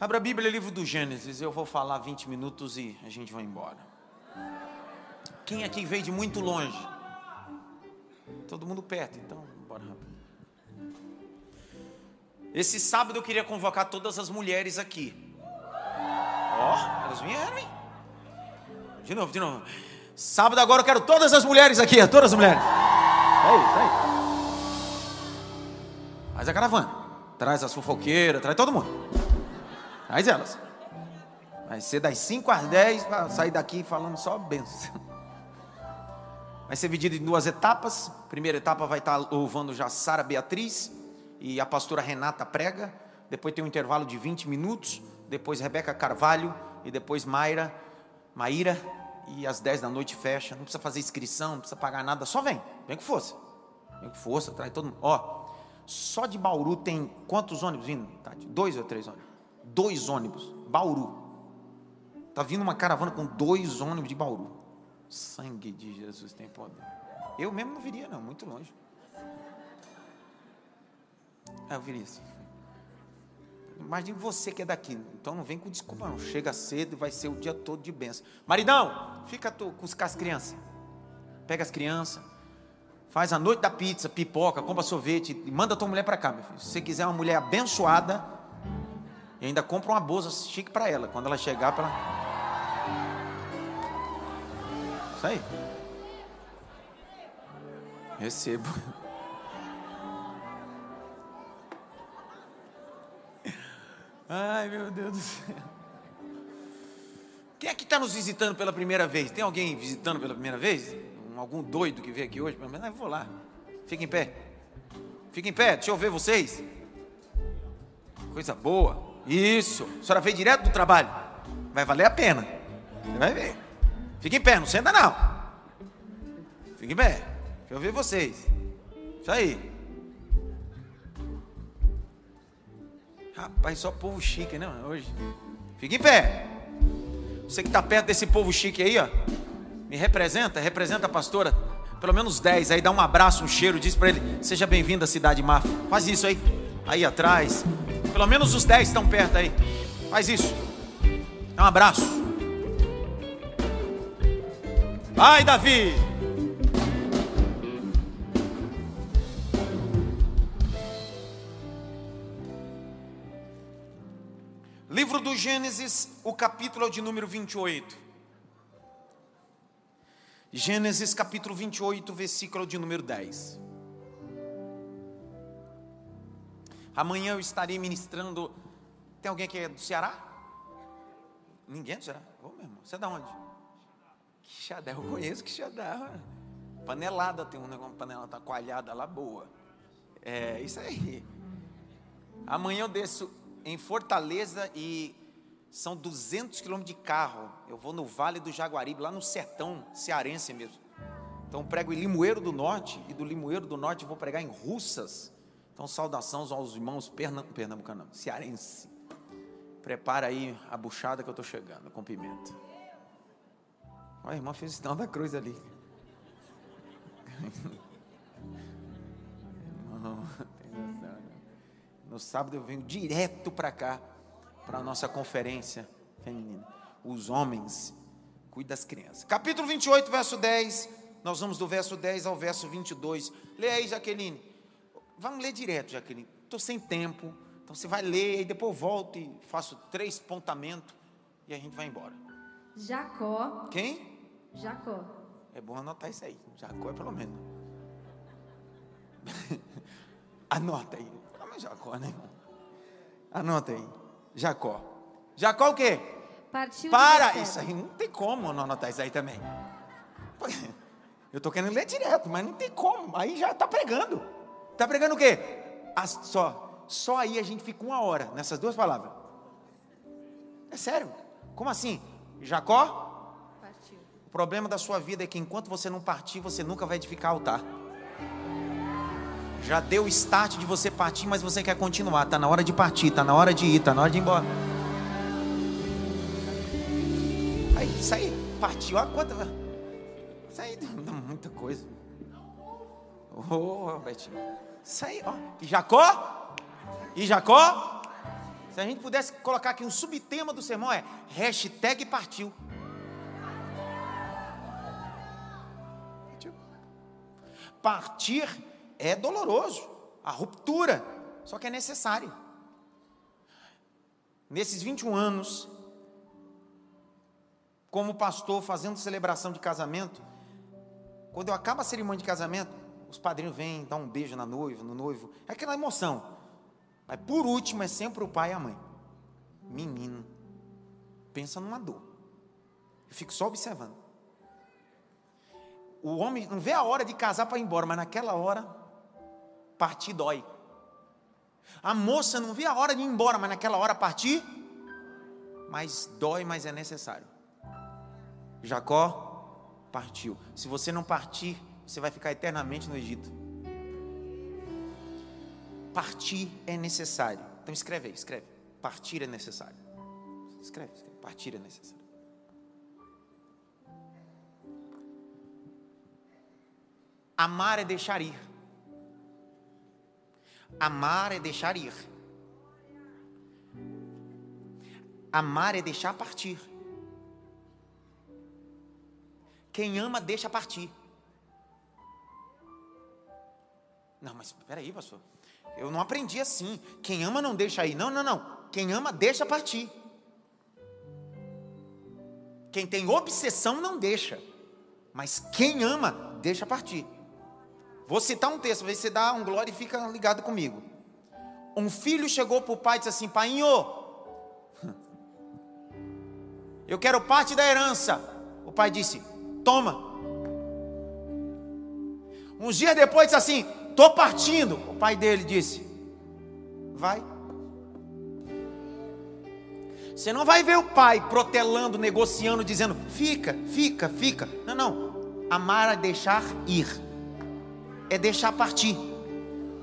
Abra a Bíblia, livro do Gênesis. Eu vou falar 20 minutos e a gente vai embora. Quem aqui veio de muito longe? Todo mundo perto, então bora rápido. Esse sábado eu queria convocar todas as mulheres aqui. Ó, oh, elas vieram, hein? De novo, de novo. Sábado agora eu quero todas as mulheres aqui, todas as mulheres. Aí, aí. Faz a caravana. Traz as fofoqueiras, traz todo mundo. Traz elas. Vai ser das 5 às 10 para sair daqui falando só bênção. Vai ser dividido em duas etapas. Primeira etapa vai estar louvando já Sara Beatriz e a pastora Renata prega. Depois tem um intervalo de 20 minutos. Depois Rebeca Carvalho e depois Mayra, Maíra. E às 10 da noite fecha. Não precisa fazer inscrição, não precisa pagar nada. Só vem. Vem com força. Vem com força, traz todo mundo. Ó, só de Bauru tem quantos ônibus vindo? Tati? Dois ou três ônibus? Dois ônibus. Bauru. Tá vindo uma caravana com dois ônibus de Bauru. Sangue de Jesus tem poder. Eu mesmo não viria, não, muito longe. Eu viria assim. Imagine você que é daqui. Então não vem com desculpa, não. Chega cedo e vai ser o dia todo de bênção. Maridão, fica tu, com as crianças. Pega as crianças. Faz a noite da pizza, pipoca, compra sorvete e manda tua mulher para cá, meu filho. Se você quiser uma mulher abençoada, e ainda compra uma bolsa chique para ela. Quando ela chegar, para Isso aí. Recebo. Ai, meu Deus do céu. Quem é que está nos visitando pela primeira vez? Tem alguém visitando pela primeira vez? algum doido que veio aqui hoje? Mas eu vou lá. Fica em pé. Fica em pé, deixa eu ver vocês. Coisa boa. Isso. A senhora veio direto do trabalho. Vai valer a pena. Você vai ver. Fica em pé, não senta não. Fica em pé. Deixa eu ver vocês. Isso aí. Rapaz, só povo chique, né? Hoje. Fica em pé. Você que está perto desse povo chique aí, ó. Me representa, representa a pastora. Pelo menos 10 aí, dá um abraço, um cheiro, diz para ele: Seja bem-vindo à cidade Mafra. Faz isso aí. Aí atrás. Pelo menos os 10 estão perto aí. Faz isso. Dá um abraço. Vai, Davi. Livro do Gênesis, o capítulo é de número 28. Gênesis capítulo 28, versículo de número 10. Amanhã eu estarei ministrando. Tem alguém que é do Ceará? Ninguém do Ceará? Você é da onde? Quixadá, eu conheço Quixadá. Panelada, tem um negócio, panela tá coalhada lá boa. É isso aí. Amanhã eu desço em Fortaleza e são 200 quilômetros de carro. Eu vou no Vale do Jaguaribe, lá no sertão cearense mesmo. Então prego em Limoeiro do Norte e do Limoeiro do Norte vou pregar em Russas. Então saudação aos irmãos pernam, pernambucanos, cearense. Prepara aí a buchada que eu estou chegando com pimenta. Olha, a irmã fez o sinal da cruz ali. No sábado eu venho direto para cá para a nossa conferência feminina. Os homens cuidam das crianças. Capítulo 28, verso 10. Nós vamos do verso 10 ao verso 22. Leia aí, Jaqueline. Vamos ler direto, Jaqueline. Estou sem tempo. Então você vai ler e depois eu volto e faço três pontamentos e a gente vai embora. Jacó. Quem? Jacó. É bom anotar isso aí. Jacó é pelo menos. Anota aí. Não, Jacó, né? Anota aí. Jacó. Jacó o quê? Partiu Para! Isso aí não tem como não anotar isso aí também. Eu estou querendo ler direto, mas não tem como. Aí já está pregando. Está pregando o quê? As, só, só aí a gente fica uma hora nessas duas palavras. É sério. Como assim? Jacó? Partiu. O problema da sua vida é que enquanto você não partir, você nunca vai edificar altar. Já deu o start de você partir, mas você quer continuar. Está na hora de partir, está na hora de ir, está na hora de ir embora. Aí, isso aí, partiu. Olha quanta. Isso aí dá muita coisa. Ô, oh, Betinho. Isso aí, ó. E Jacó? E Jacó? Se a gente pudesse colocar aqui um subtema do sermão é hashtag partiu. Partir é doloroso, a ruptura, só que é necessário. Nesses 21 anos, como pastor fazendo celebração de casamento, quando eu acabo a cerimônia de casamento, os padrinhos vêm, dão um beijo na noiva, no noivo, é aquela emoção. Mas por último é sempre o pai e a mãe. Menino, pensa numa dor. Eu fico só observando. O homem não vê a hora de casar para ir embora, mas naquela hora, partir dói. A moça não vê a hora de ir embora, mas naquela hora partir, mas dói, mas é necessário. Jacó partiu. Se você não partir, você vai ficar eternamente no Egito. Partir é necessário. Então escreve aí, escreve. Partir é necessário. Escreve, escreve. Partir é necessário. Amar é deixar ir. Amar é deixar ir. Amar é deixar partir. Quem ama, deixa partir. Não, mas peraí, pastor. Eu não aprendi assim. Quem ama não deixa ir. Não, não, não. Quem ama deixa partir. Quem tem obsessão não deixa. Mas quem ama, deixa partir. Vou citar um texto, ver se dá um glória e fica ligado comigo. Um filho chegou para o pai e disse assim: Painho, eu quero parte da herança. O pai disse: Toma. Uns dias depois disse assim: Estou partindo. O pai dele disse: Vai. Você não vai ver o pai protelando, negociando, dizendo: Fica, fica, fica. Não, não. Amar é deixar ir, é deixar partir.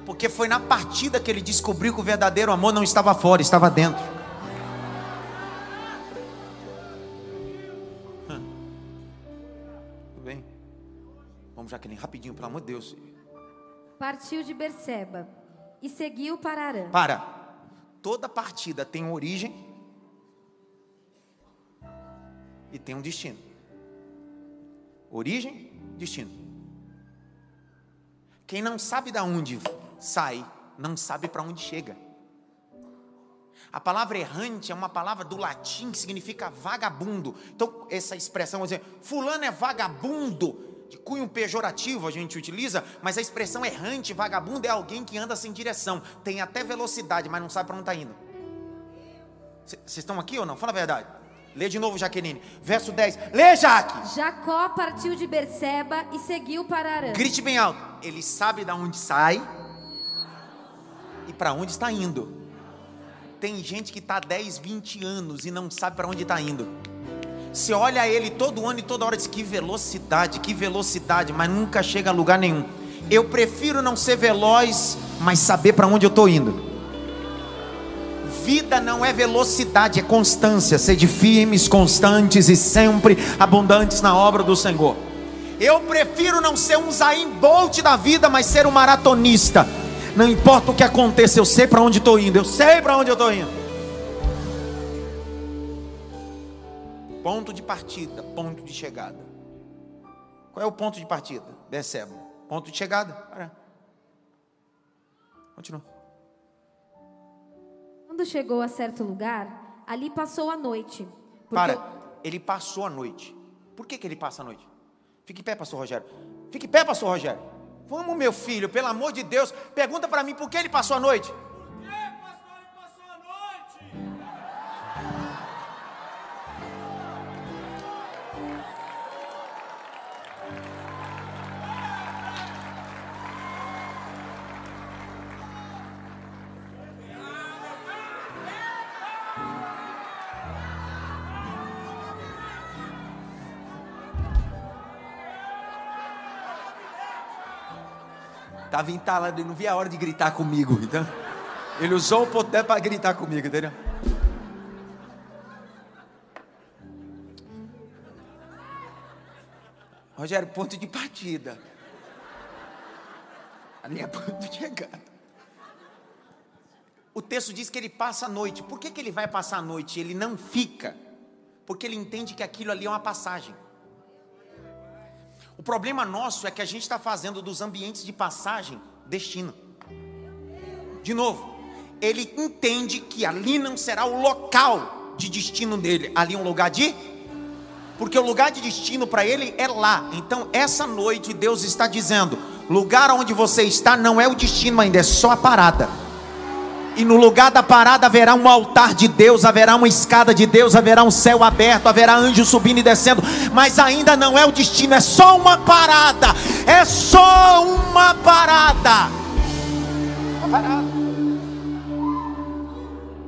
Porque foi na partida que ele descobriu que o verdadeiro amor não estava fora, estava dentro. Tudo bem? Vamos, Jaqueline, rapidinho, pelo amor de Deus. Partiu de Berseba e seguiu para Arã. Para. Toda partida tem origem e tem um destino. Origem, destino. Quem não sabe de onde sai, não sabe para onde chega. A palavra errante é uma palavra do latim que significa vagabundo. Então, essa expressão, dizer, fulano é vagabundo, de cunho pejorativo a gente utiliza, mas a expressão errante, vagabundo, é alguém que anda sem direção, tem até velocidade, mas não sabe para onde está indo. Vocês estão aqui ou não? Fala a verdade. Lê de novo, Jaqueline. Verso 10. Lê, Jaque. Jacó partiu de Berseba e seguiu para Arã. Grite bem alto. Ele sabe de onde sai e para onde está indo. Tem gente que está 10, 20 anos e não sabe para onde está indo. Você olha ele todo ano e toda hora diz que velocidade, que velocidade, mas nunca chega a lugar nenhum. Eu prefiro não ser veloz, mas saber para onde eu estou indo. Vida não é velocidade, é constância. Sede firmes, constantes e sempre abundantes na obra do Senhor. Eu prefiro não ser um Zayn Bolt da vida, mas ser um maratonista. Não importa o que aconteça, eu sei para onde estou indo. Eu sei para onde eu estou indo. Ponto de partida, ponto de chegada. Qual é o ponto de partida? Perceba. Ponto de chegada. Para. Continua. Quando chegou a certo lugar, ali passou a noite. porque- Para. Ele passou a noite. Por que, que ele passa a noite? Fique em pé, pastor Rogério. Fique em pé, pastor Rogério. Vamos, meu filho, pelo amor de Deus. Pergunta para mim por que ele passou a noite. Estava entalado, ele não via a hora de gritar comigo. Então, ele usou o poder para gritar comigo, entendeu? Rogério, ponto de partida. A linha ponto de chegada. O texto diz que ele passa a noite. Por que, que ele vai passar a noite? Ele não fica. Porque ele entende que aquilo ali é uma passagem. O problema nosso é que a gente está fazendo dos ambientes de passagem destino. De novo, ele entende que ali não será o local de destino dele, ali é um lugar de. Porque o lugar de destino para ele é lá. Então, essa noite, Deus está dizendo: lugar onde você está não é o destino ainda, é só a parada. E no lugar da parada haverá um altar de Deus, haverá uma escada de Deus, haverá um céu aberto, haverá anjos subindo e descendo, mas ainda não é o destino, é só uma parada. É só uma parada. Uma parada.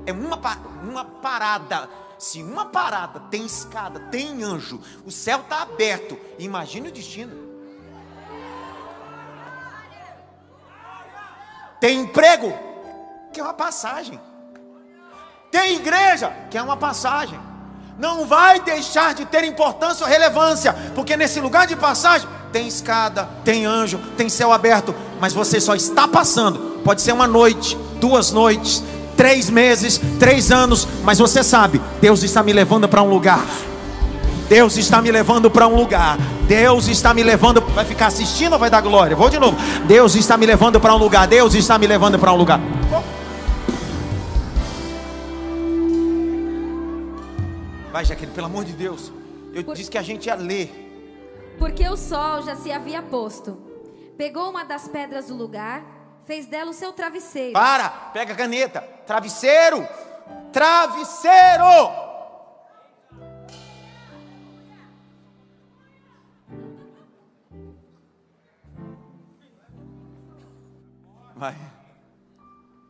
É uma, uma parada. Se uma parada tem escada, tem anjo, o céu está aberto, imagine o destino. Tem emprego, que é uma passagem. Tem igreja, que é uma passagem. Não vai deixar de ter importância ou relevância, porque nesse lugar de passagem tem escada, tem anjo, tem céu aberto, mas você só está passando. Pode ser uma noite, duas noites, três meses, três anos, mas você sabe, Deus está me levando para um lugar. Deus está me levando para um lugar. Deus está me levando. Vai ficar assistindo ou vai dar glória? Vou de novo. Deus está me levando para um lugar. Deus está me levando para um lugar. Vai, Jaqueline, pelo amor de Deus. Eu Por... disse que a gente ia ler. Porque o sol já se havia posto. Pegou uma das pedras do lugar, fez dela o seu travesseiro. Para, pega a caneta. Travesseiro! Travesseiro! Vai.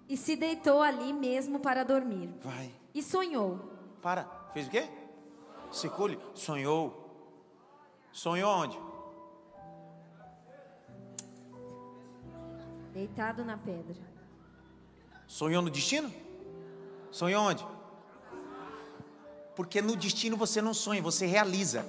E se deitou ali mesmo para dormir. Vai. E sonhou. Para. Fez o quê? Secule. Sonhou. Sonhou onde? Deitado na pedra. Sonhou no destino? Sonhou onde? Porque no destino você não sonha, você realiza.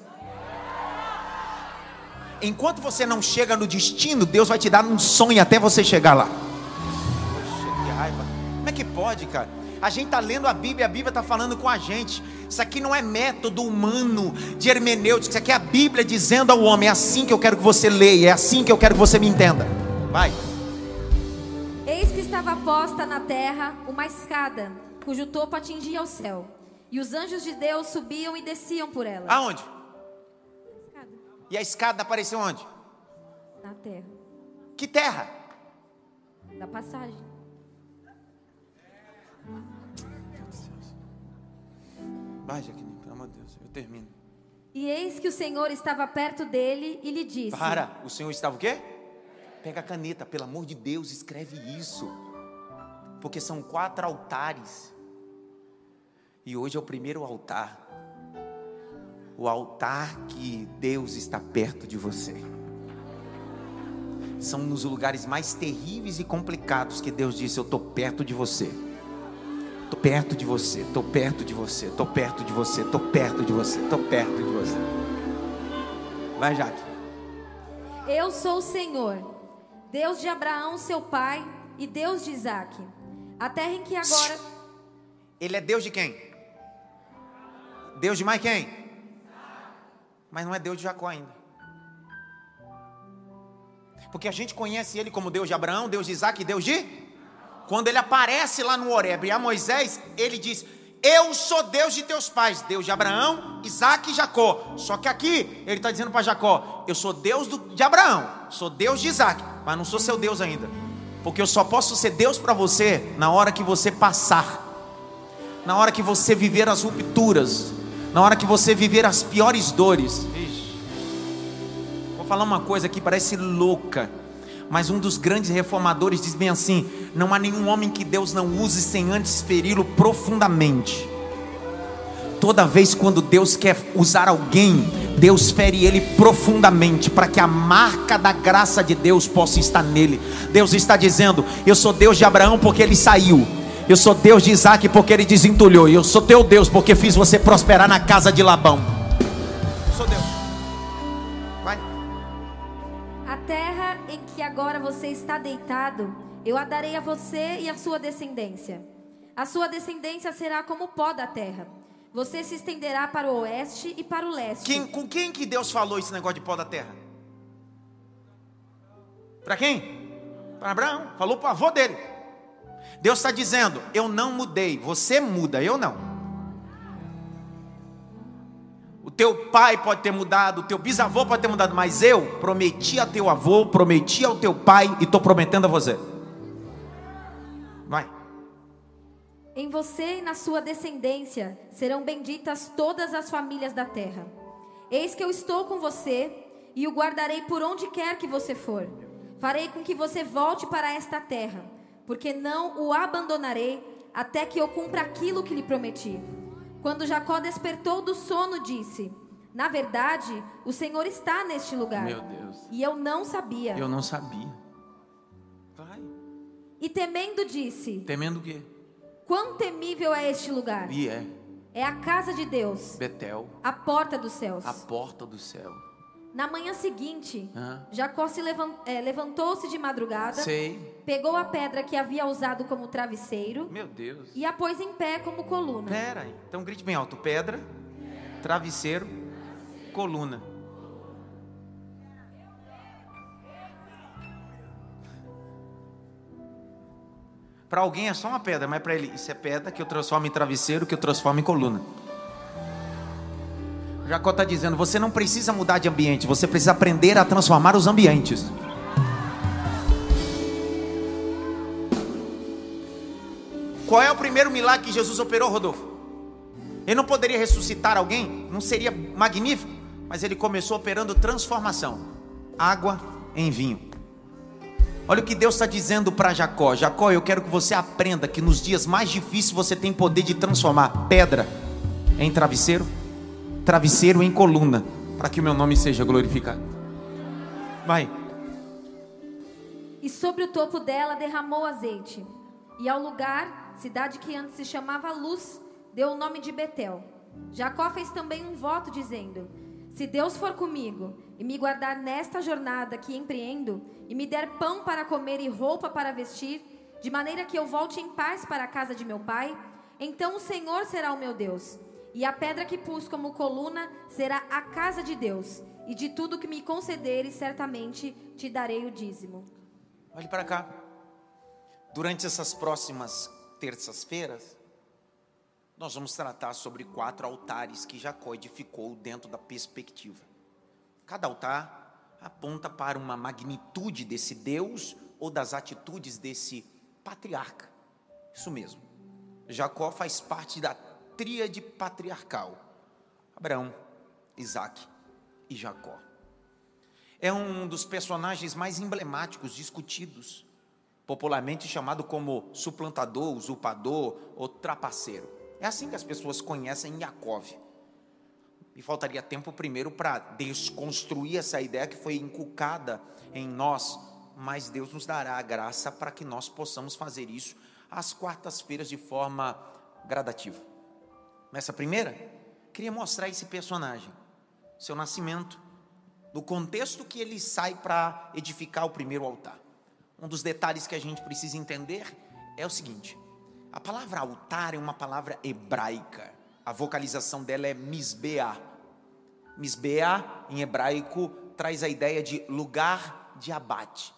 Enquanto você não chega no destino, Deus vai te dar um sonho até você chegar lá. Poxa, que raiva. Como é que pode, cara? A gente está lendo a Bíblia, a Bíblia está falando com a gente. Isso aqui não é método humano de hermenêutica. Isso aqui é a Bíblia dizendo ao homem: é assim que eu quero que você leia, é assim que eu quero que você me entenda. Vai. Eis que estava posta na terra uma escada, cujo topo atingia o céu. E os anjos de Deus subiam e desciam por ela. Aonde? Escada. E a escada apareceu onde? Na terra. Que terra? Da passagem. Vai, Jaqueline, pelo amor de Deus, eu termino. E eis que o Senhor estava perto dele e lhe disse: Para, o Senhor estava o quê? Pega a caneta, pelo amor de Deus, escreve isso. Porque são quatro altares. E hoje é o primeiro altar. O altar que Deus está perto de você. São nos lugares mais terríveis e complicados que Deus disse: Eu estou perto de você. Estou perto de você, estou perto de você, estou perto de você, estou perto de você, estou perto de você. Vai, Jaque. Eu sou o Senhor, Deus de Abraão, seu pai, e Deus de Isaac. A terra em que agora. Ele é Deus de quem? Deus de mais quem? Mas não é Deus de Jacó ainda. Porque a gente conhece ele como Deus de Abraão, Deus de Isaac e Deus de. Quando ele aparece lá no Horeb e a Moisés, ele diz: Eu sou Deus de teus pais, Deus de Abraão, Isaac e Jacó. Só que aqui ele está dizendo para Jacó: Eu sou Deus do, de Abraão, sou Deus de Isaac, mas não sou seu Deus ainda. Porque eu só posso ser Deus para você na hora que você passar, na hora que você viver as rupturas, na hora que você viver as piores dores. Vou falar uma coisa que parece louca. Mas um dos grandes reformadores diz bem assim: não há nenhum homem que Deus não use sem antes feri-lo profundamente. Toda vez quando Deus quer usar alguém, Deus fere ele profundamente, para que a marca da graça de Deus possa estar nele. Deus está dizendo: Eu sou Deus de Abraão porque ele saiu. Eu sou Deus de Isaac porque ele desentulhou. Eu sou teu Deus porque fiz você prosperar na casa de Labão. Agora você está deitado, eu a darei a você e a sua descendência. A sua descendência será como o pó da terra. Você se estenderá para o oeste e para o leste. Quem, com quem que Deus falou esse negócio de pó da terra? Para quem? Para Abraão. Falou para o avô dele. Deus está dizendo: Eu não mudei, você muda, eu não. Teu pai pode ter mudado, o teu bisavô pode ter mudado, mas eu prometi a teu avô, prometi ao teu pai e estou prometendo a você. Vai. Em você e na sua descendência serão benditas todas as famílias da terra. Eis que eu estou com você e o guardarei por onde quer que você for. Farei com que você volte para esta terra, porque não o abandonarei até que eu cumpra aquilo que lhe prometi. Quando Jacó despertou do sono, disse: Na verdade, o Senhor está neste lugar. Meu Deus. E eu não sabia. Eu não sabia. Vai. E temendo, disse: Temendo o quê? Quão temível é este lugar? E é É a casa de Deus, Betel, a porta dos céus. a porta do céu. Na manhã seguinte, Hã? Jacó se levan- eh, levantou-se de madrugada, Sei. pegou a pedra que havia usado como travesseiro Meu Deus. e a pôs em pé como coluna. Pera aí. Então grite bem alto: pedra, travesseiro, coluna. Para alguém é só uma pedra, mas para ele, isso é pedra que eu transformo em travesseiro, que eu transformo em coluna. Jacó está dizendo: você não precisa mudar de ambiente, você precisa aprender a transformar os ambientes. Qual é o primeiro milagre que Jesus operou, Rodolfo? Ele não poderia ressuscitar alguém? Não seria magnífico? Mas ele começou operando transformação: água em vinho. Olha o que Deus está dizendo para Jacó: Jacó, eu quero que você aprenda que nos dias mais difíceis você tem poder de transformar pedra em travesseiro, travesseiro em coluna, para que o meu nome seja glorificado. Vai. E sobre o topo dela derramou azeite. E ao lugar, cidade que antes se chamava Luz, deu o nome de Betel. Jacó fez também um voto dizendo: Se Deus for comigo e me guardar nesta jornada que empreendo, e me der pão para comer e roupa para vestir, de maneira que eu volte em paz para a casa de meu pai, então o Senhor será o meu Deus. E a pedra que pus como coluna será a casa de Deus, e de tudo que me concederes, certamente te darei o dízimo. Olhe para cá. Durante essas próximas terças-feiras, nós vamos tratar sobre quatro altares que Jacó edificou dentro da perspectiva. Cada altar aponta para uma magnitude desse Deus ou das atitudes desse patriarca. Isso mesmo. Jacó faz parte da tríade patriarcal: Abraão, Isaac e Jacó. É um dos personagens mais emblemáticos discutidos, popularmente chamado como suplantador, usurpador ou trapaceiro. É assim que as pessoas conhecem Yaakov. E faltaria tempo primeiro para desconstruir essa ideia que foi inculcada em nós, mas Deus nos dará a graça para que nós possamos fazer isso às quartas-feiras de forma gradativa. Nessa primeira, queria mostrar esse personagem, seu nascimento, do contexto que ele sai para edificar o primeiro altar. Um dos detalhes que a gente precisa entender é o seguinte: a palavra altar é uma palavra hebraica. A vocalização dela é misbeá. Misbeá, em hebraico, traz a ideia de lugar de abate.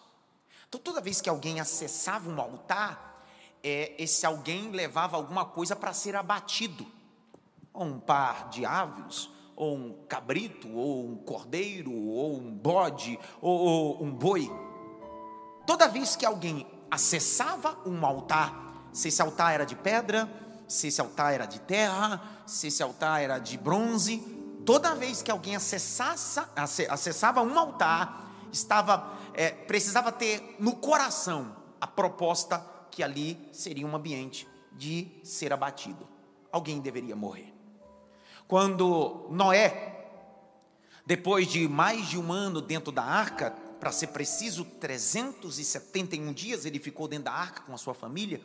Então, toda vez que alguém acessava um altar, é, esse alguém levava alguma coisa para ser abatido. Ou um par de aves, ou um cabrito, ou um cordeiro, ou um bode, ou, ou um boi. Toda vez que alguém acessava um altar, se esse altar era de pedra, se esse altar era de terra, se esse altar era de bronze, toda vez que alguém acessasse, ace- acessava um altar, estava é, precisava ter no coração a proposta que ali seria um ambiente de ser abatido. Alguém deveria morrer. Quando Noé, depois de mais de um ano dentro da arca, para ser preciso, 371 dias ele ficou dentro da arca com a sua família.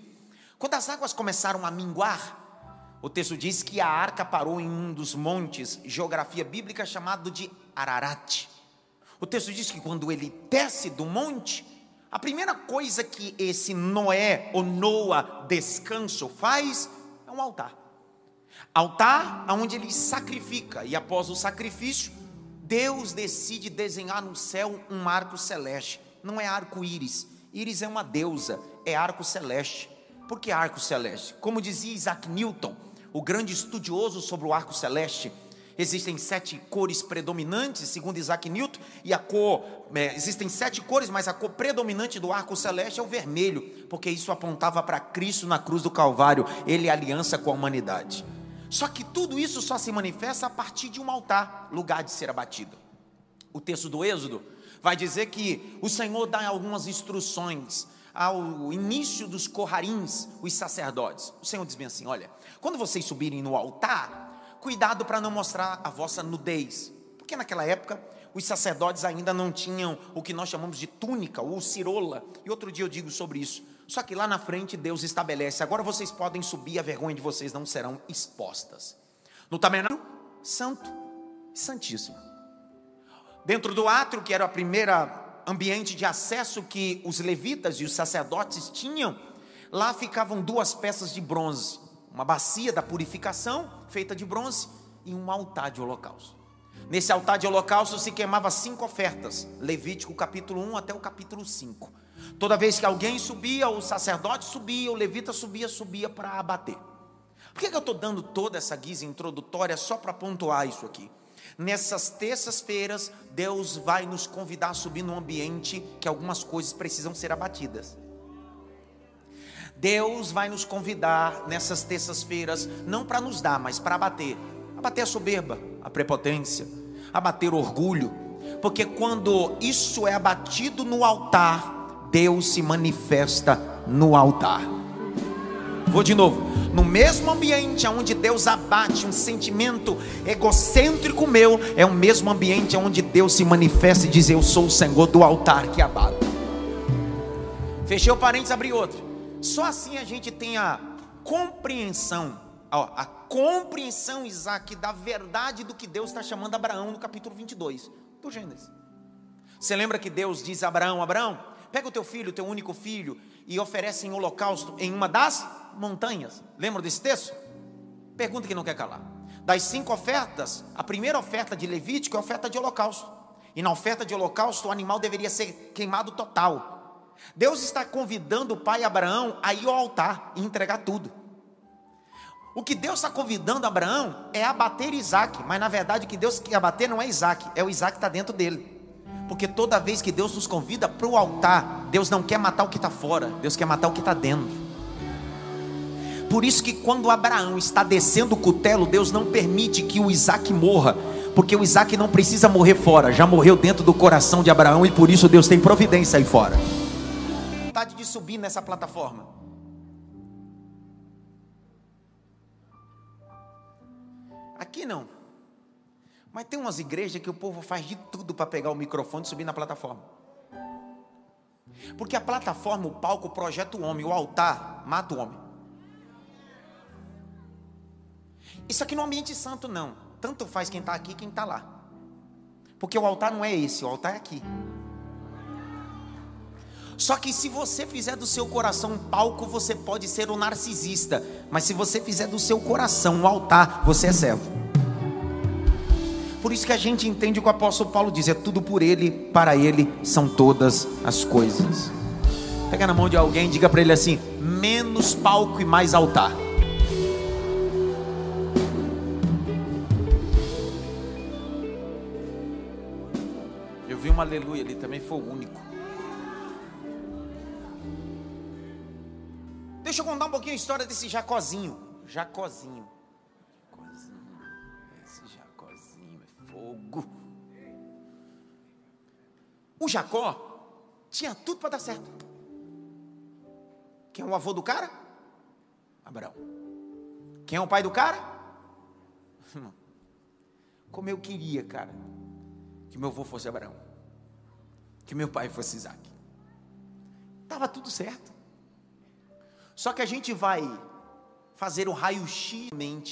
Quando as águas começaram a minguar, o texto diz que a arca parou em um dos montes, geografia bíblica chamado de Ararat. O texto diz que quando ele desce do monte, A primeira coisa que esse Noé ou Noa descanso faz é um altar. Altar onde ele sacrifica, e após o sacrifício, Deus decide desenhar no céu um arco celeste. Não é arco-íris, íris é uma deusa, é arco celeste. Por que arco celeste? Como dizia Isaac Newton, o grande estudioso sobre o arco celeste, existem sete cores predominantes, segundo Isaac Newton, e a cor, é, existem sete cores, mas a cor predominante do arco celeste é o vermelho, porque isso apontava para Cristo na cruz do Calvário, ele é aliança com a humanidade. Só que tudo isso só se manifesta a partir de um altar, lugar de ser abatido. O texto do Êxodo vai dizer que o Senhor dá algumas instruções ao início dos corrarins, os sacerdotes. O Senhor diz bem assim: olha, quando vocês subirem no altar, cuidado para não mostrar a vossa nudez, porque naquela época os sacerdotes ainda não tinham o que nós chamamos de túnica ou cirola, e outro dia eu digo sobre isso. Só que lá na frente Deus estabelece: agora vocês podem subir, a vergonha de vocês não serão expostas. No tabernáculo, santo, santíssimo. Dentro do átrio, que era a primeira ambiente de acesso que os levitas e os sacerdotes tinham, lá ficavam duas peças de bronze, uma bacia da purificação feita de bronze e um altar de holocausto. Nesse altar de holocausto se queimava cinco ofertas, Levítico capítulo 1 até o capítulo 5. Toda vez que alguém subia, o sacerdote subia, o levita subia, subia para abater. Por que, que eu estou dando toda essa guisa introdutória só para pontuar isso aqui? Nessas terças-feiras, Deus vai nos convidar a subir num ambiente que algumas coisas precisam ser abatidas. Deus vai nos convidar nessas terças-feiras, não para nos dar, mas para abater abater a soberba, a prepotência, abater o orgulho, porque quando isso é abatido no altar, Deus se manifesta no altar. Vou de novo. No mesmo ambiente onde Deus abate um sentimento egocêntrico meu, é o mesmo ambiente onde Deus se manifesta e diz: Eu sou o Senhor do altar que abate. Fechei o parênteses, abri outro. Só assim a gente tem a compreensão, ó, a compreensão, Isaac, da verdade do que Deus está chamando Abraão no capítulo 22 do Gênesis. Você lembra que Deus diz a Abraão: Abraão, pega o teu filho, teu único filho, e oferece em holocausto em uma das montanhas. Lembra desse texto? Pergunta que não quer calar. Das cinco ofertas, a primeira oferta de Levítico é a oferta de holocausto. E na oferta de holocausto, o animal deveria ser queimado total. Deus está convidando o pai Abraão a ir ao altar e entregar tudo. O que Deus está convidando Abraão é abater Isaac, mas na verdade o que Deus quer abater não é Isaac, é o Isaac que está dentro dele. Porque toda vez que Deus nos convida para o altar, Deus não quer matar o que está fora, Deus quer matar o que está dentro. Por isso que quando Abraão está descendo o cutelo, Deus não permite que o Isaac morra, porque o Isaac não precisa morrer fora, já morreu dentro do coração de Abraão e por isso Deus tem providência aí fora. Vontade de subir nessa plataforma. Aqui não. Mas tem umas igrejas que o povo faz de tudo para pegar o microfone e subir na plataforma. Porque a plataforma, o palco, projeta o homem, o altar mata o homem. Isso aqui não é ambiente santo, não. Tanto faz quem está aqui quem está lá. Porque o altar não é esse, o altar é aqui. Só que se você fizer do seu coração um palco, você pode ser um narcisista. Mas se você fizer do seu coração um altar, você é servo. Por isso que a gente entende o que o apóstolo Paulo diz: é tudo por ele, para ele são todas as coisas. Pega na mão de alguém e diga para ele assim: menos palco e mais altar. Eu vi um aleluia ali também, foi o único. Deixa eu contar um pouquinho a história desse Jacozinho. Jacozinho. Fogo. O Jacó tinha tudo para dar certo. Quem é o avô do cara? Abraão. Quem é o pai do cara? Como eu queria, cara, que meu avô fosse Abraão. Que meu pai fosse Isaac. Estava tudo certo. Só que a gente vai fazer um raio-x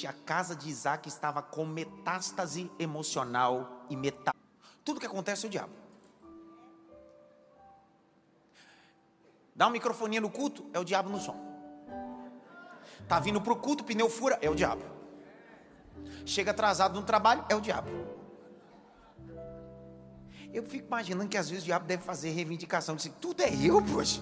a casa de Isaac estava com metástase emocional e metá. Tudo que acontece é o diabo. Dá um microfonia no culto, é o diabo no som. Tá vindo pro culto, pneu fura, é o diabo. Chega atrasado no trabalho, é o diabo. Eu fico imaginando que às vezes o diabo deve fazer reivindicação de tudo é eu, poxa.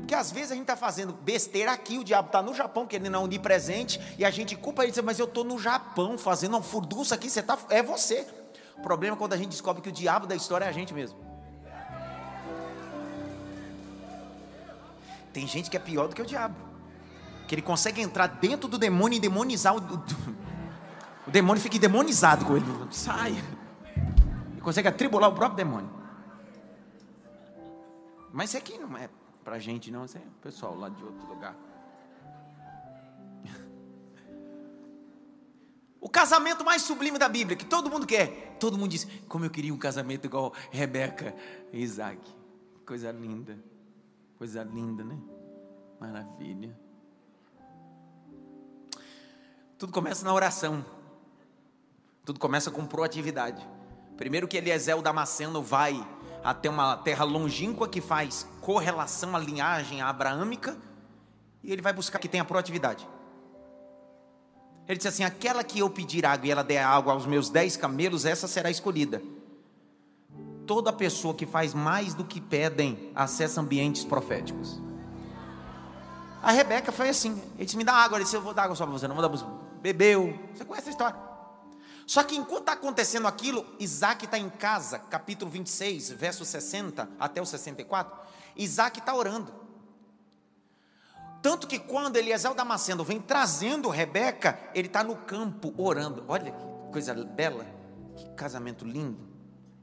Porque às vezes a gente está fazendo besteira aqui, o diabo está no Japão, que ele não onipresente, e a gente culpa ele, mas eu estou no Japão fazendo uma furduça aqui, você tá, é você. O problema é quando a gente descobre que o diabo da história é a gente mesmo. Tem gente que é pior do que o diabo. Que ele consegue entrar dentro do demônio e demonizar o. O demônio fica demonizado com ele. Sai. Ele consegue atribular o próprio demônio. Mas isso aqui não é pra gente, não. É pessoal lá de outro lugar. O casamento mais sublime da Bíblia, que todo mundo quer. Todo mundo diz, como eu queria um casamento igual Rebeca e Isaac. Coisa linda. Coisa linda, né? Maravilha. Tudo começa na oração. Tudo começa com proatividade. Primeiro que Eliezer o Damasceno vai até uma terra longínqua que faz correlação à linhagem abraâmica e ele vai buscar que tenha proatividade. Ele disse assim: aquela que eu pedir água e ela der água aos meus dez camelos, essa será escolhida toda pessoa que faz mais do que pedem acessa ambientes proféticos. A Rebeca foi assim. Ele disse: Me dá água. Ele disse: Eu vou dar água só para você. Não vou dar para você. Bebeu. Você conhece a história. Só que enquanto está acontecendo aquilo, Isaac está em casa, capítulo 26, verso 60 até o 64. Isaac está orando. Tanto que quando Eliezer Damasceno vem trazendo Rebeca, ele está no campo orando. Olha que coisa bela, que casamento lindo.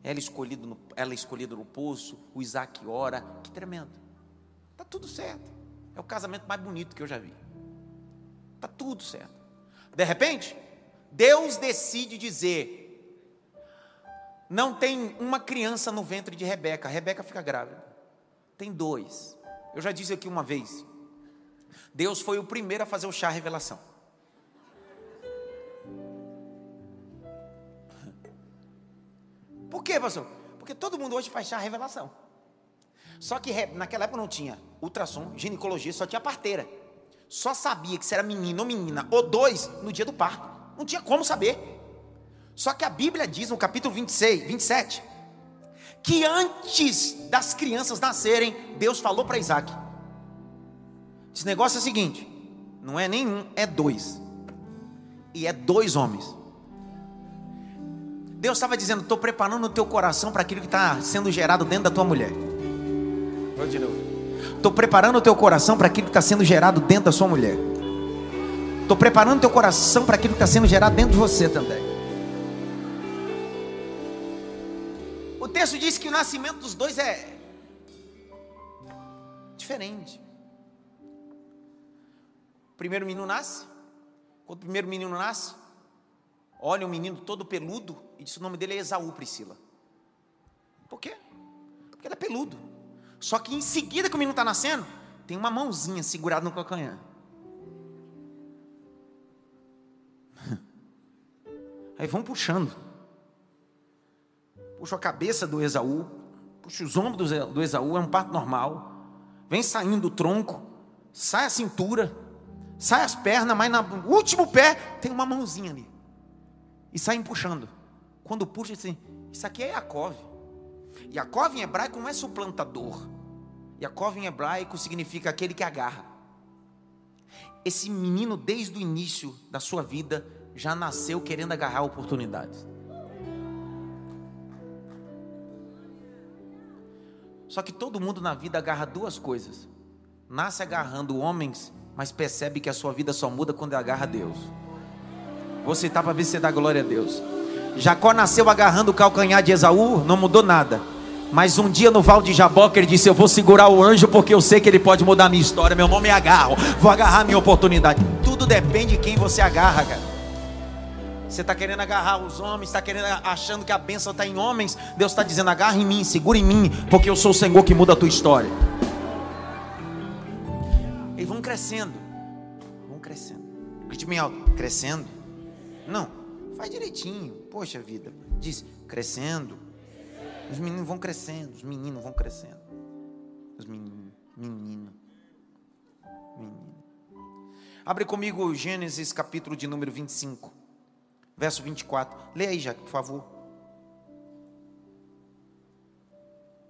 Ela escolhida no, ela escolhida no poço, o Isaac ora, que tremendo. Está tudo certo. É o casamento mais bonito que eu já vi. Está tudo certo. De repente, Deus decide dizer: não tem uma criança no ventre de Rebeca. Rebeca fica grávida. Tem dois. Eu já disse aqui uma vez. Deus foi o primeiro a fazer o chá revelação. Por quê, pastor? Porque todo mundo hoje faz chá revelação. Só que naquela época não tinha ultrassom, ginecologia, só tinha parteira. Só sabia que se era menino ou menina, ou dois, no dia do parto. Não tinha como saber. Só que a Bíblia diz no capítulo 26, 27, que antes das crianças nascerem, Deus falou para Isaac: Esse negócio é o seguinte, não é nenhum, é dois. E é dois homens. Deus estava dizendo: Estou preparando o teu coração para aquilo que está sendo gerado dentro da tua mulher. Vou de novo. Estou preparando o teu coração para aquilo que está sendo gerado dentro da sua mulher. Estou preparando teu coração para aquilo que está sendo gerado dentro de você também. O texto diz que o nascimento dos dois é diferente. O primeiro menino nasce. Quando o primeiro menino nasce, olha o menino todo peludo e disse o nome dele é Esaú, Priscila. Por quê? Porque ele é peludo. Só que em seguida que o menino está nascendo, tem uma mãozinha segurada no calcanhar. Aí vão puxando. Puxa a cabeça do Esaú, puxa os ombros do Esaú, é um parto normal. Vem saindo do tronco, sai a cintura, sai as pernas, mas no último pé tem uma mãozinha ali. E saem puxando. Quando puxa assim, isso aqui é Yaakov. Yaakov em hebraico não é suplantador. Yaakov em hebraico significa aquele que agarra. Esse menino, desde o início da sua vida, já nasceu querendo agarrar oportunidades. Só que todo mundo na vida agarra duas coisas: nasce agarrando homens, mas percebe que a sua vida só muda quando agarra Deus. Vou citar para ver se você dá glória a Deus. Jacó nasceu agarrando o calcanhar de Esaú, não mudou nada. Mas um dia no Val de Jaboca ele disse: Eu vou segurar o anjo porque eu sei que ele pode mudar a minha história. Meu nome é agarro, vou agarrar a minha oportunidade. Tudo depende de quem você agarra, cara. Você está querendo agarrar os homens, está querendo achando que a bênção está em homens. Deus está dizendo: agarra em mim, segura em mim, porque eu sou o Senhor que muda a tua história. E vão crescendo, vão crescendo. Grite bem alto: crescendo. Não, faz direitinho. Poxa vida, diz crescendo. Os meninos vão crescendo, os meninos vão crescendo. Os meninos. Menino. Menino. Abre comigo Gênesis capítulo de número 25, verso 24. Lê aí, Jaque, por favor.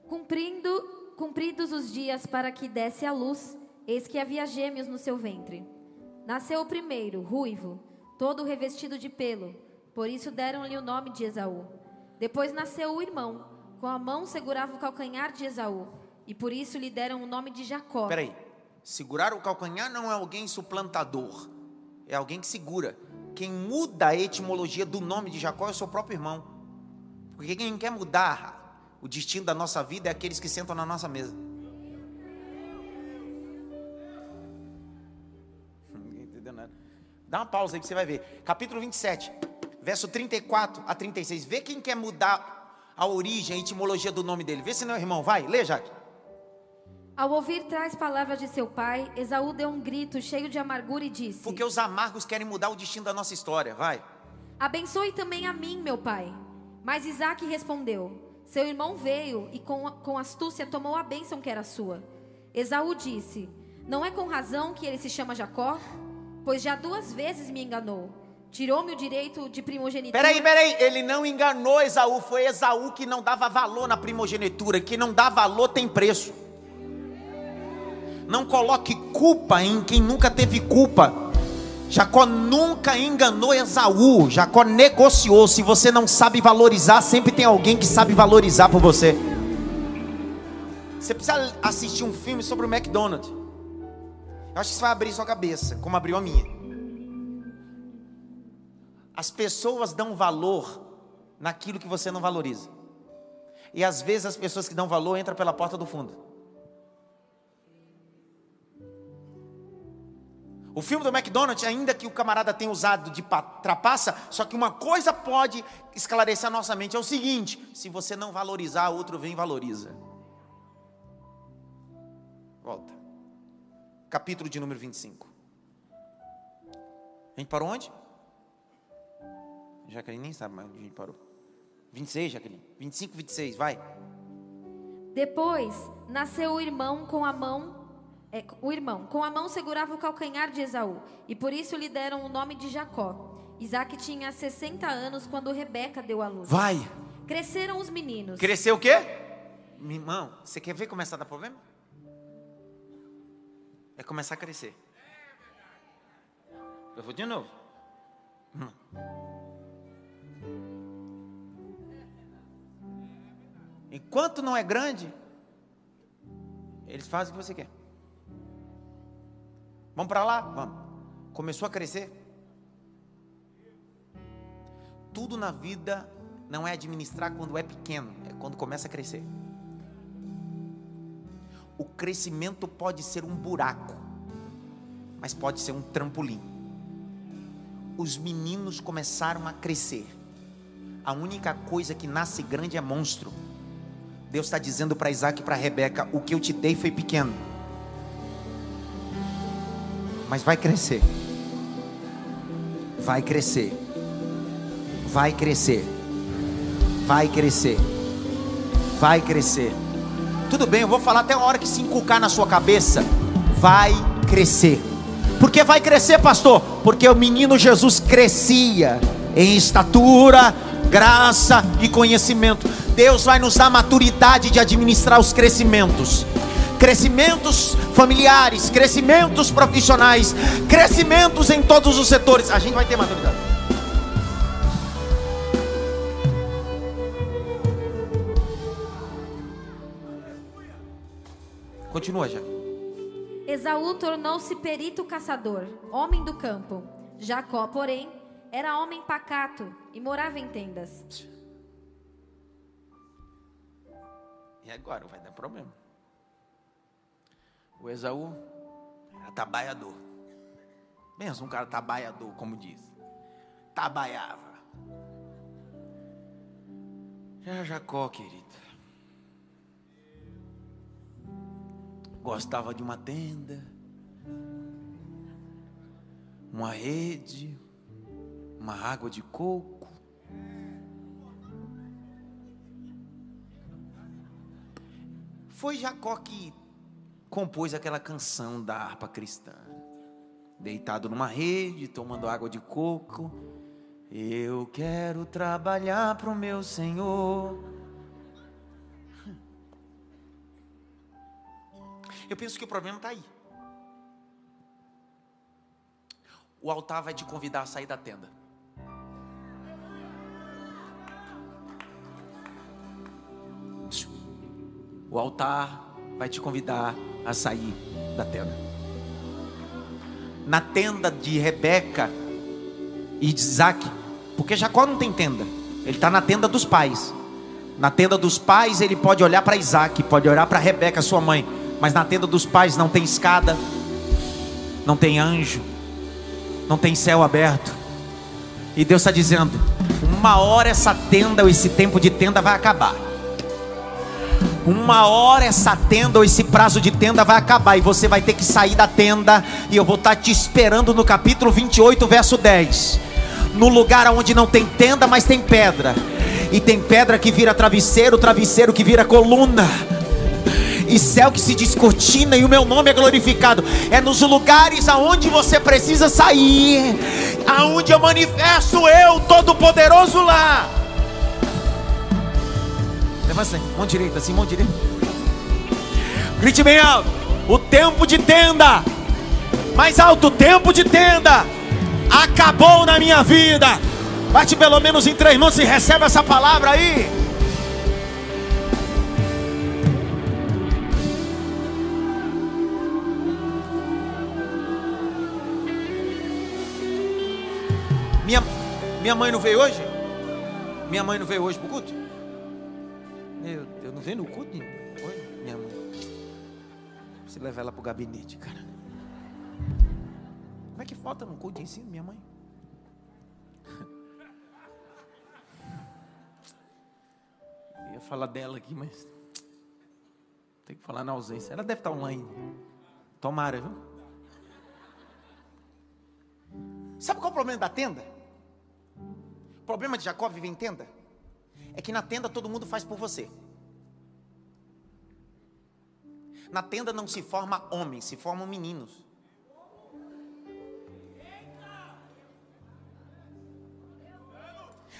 Cumprindo, cumpridos os dias para que desse a luz, eis que havia gêmeos no seu ventre. Nasceu o primeiro, ruivo, todo revestido de pelo, por isso deram-lhe o nome de Esaú. Depois nasceu o irmão, com a mão segurava o calcanhar de Esaú, e por isso lhe deram o nome de Jacó. Peraí. Segurar o calcanhar não é alguém suplantador. É alguém que segura. Quem muda a etimologia do nome de Jacó é o seu próprio irmão. Porque quem quer mudar o destino da nossa vida é aqueles que sentam na nossa mesa. Ninguém entendeu nada. Dá uma pausa aí que você vai ver. Capítulo 27, verso 34 a 36. Vê quem quer mudar a origem, a etimologia do nome dele. Vê se não é irmão. Vai, lê, Jaque. Ao ouvir tais palavras de seu pai, Esaú deu um grito cheio de amargura e disse: Porque os amargos querem mudar o destino da nossa história. Vai. Abençoe também a mim, meu pai. Mas Isaac respondeu: Seu irmão veio e com, com astúcia tomou a bênção que era sua. Esaú disse: Não é com razão que ele se chama Jacó? Pois já duas vezes me enganou. Tirou-me o direito de primogenitura. Peraí, peraí, ele não enganou Esaú, foi Esaú que não dava valor na primogenitura, que não dá valor tem preço. Não coloque culpa em quem nunca teve culpa. Jacó nunca enganou Esaú, Jacó negociou. Se você não sabe valorizar, sempre tem alguém que sabe valorizar por você. Você precisa assistir um filme sobre o McDonald's. Eu acho que isso vai abrir sua cabeça, como abriu a minha. As pessoas dão valor naquilo que você não valoriza. E às vezes as pessoas que dão valor entram pela porta do fundo. O filme do McDonald's, ainda que o camarada tenha usado de trapaça, só que uma coisa pode esclarecer a nossa mente: é o seguinte: se você não valorizar, outro vem e valoriza. Volta. Capítulo de número 25. A gente parou onde? Jaqueline nem sabe mais onde a gente parou. 26, Jaqueline. 25, 26, vai. Depois nasceu o irmão com a mão, é, o irmão com a mão segurava o calcanhar de Esaú, e por isso lhe deram o nome de Jacó. Isaac tinha 60 anos quando Rebeca deu à luz. Vai. Cresceram os meninos. Cresceu o quê? Meu irmão, você quer ver começar a dar problema? É começar a crescer. Eu vou de novo. Hum. Enquanto não é grande, eles fazem o que você quer. Vamos para lá? Vamos. Começou a crescer. Tudo na vida não é administrar quando é pequeno, é quando começa a crescer. O crescimento pode ser um buraco, mas pode ser um trampolim. Os meninos começaram a crescer. A única coisa que nasce grande é monstro. Deus está dizendo para Isaac e para Rebeca: o que eu te dei foi pequeno, mas vai crescer, vai crescer, vai crescer, vai crescer, vai crescer. Tudo bem, eu vou falar até a hora que se inculcar na sua cabeça. Vai crescer. Por que vai crescer, pastor? Porque o menino Jesus crescia em estatura, graça e conhecimento. Deus vai nos dar maturidade de administrar os crescimentos. Crescimentos familiares, crescimentos profissionais, crescimentos em todos os setores. A gente vai ter maturidade. Continua, já. Esaú tornou-se perito caçador, homem do campo. Jacó, porém, era homem pacato e morava em tendas. E agora vai dar problema. O Esaú era trabalhador. Pensa um cara trabalhador, como diz. Trabalhava. Já Jacó, querida. Gostava de uma tenda, uma rede, uma água de coco. Foi Jacó que compôs aquela canção da harpa cristã. Deitado numa rede, tomando água de coco. Eu quero trabalhar para o meu Senhor. Eu penso que o problema está aí. O altar vai te convidar a sair da tenda. O altar vai te convidar a sair da tenda. Na tenda de Rebeca e de Isaac, porque Jacó não tem tenda, ele está na tenda dos pais. Na tenda dos pais, ele pode olhar para Isaac, pode olhar para Rebeca, sua mãe, mas na tenda dos pais não tem escada, não tem anjo, não tem céu aberto. E Deus está dizendo: uma hora essa tenda, esse tempo de tenda vai acabar. Uma hora essa tenda ou esse prazo de tenda vai acabar e você vai ter que sair da tenda. E eu vou estar te esperando no capítulo 28, verso 10. No lugar onde não tem tenda, mas tem pedra. E tem pedra que vira travesseiro, travesseiro que vira coluna e céu que se descortina e o meu nome é glorificado. É nos lugares aonde você precisa sair, aonde eu manifesto eu, todo poderoso lá. Levanta assim, mão direita, assim, mão direita. Grite bem alto. O tempo de tenda. Mais alto, o tempo de tenda. Acabou na minha vida. Bate pelo menos em três mãos e recebe essa palavra aí. Minha, minha mãe não veio hoje? Minha mãe não veio hoje pro culto? Deus, não veio no culto? Oi, minha mãe. Você leva ela pro gabinete, cara. Como é que falta no culto de ensino, minha mãe? Eu ia falar dela aqui, mas tem que falar na ausência. Ela deve estar online. Tomara, viu? Sabe qual é o problema da tenda? O problema de Jacó viver em tenda é que na tenda todo mundo faz por você. Na tenda não se forma homens, se formam meninos.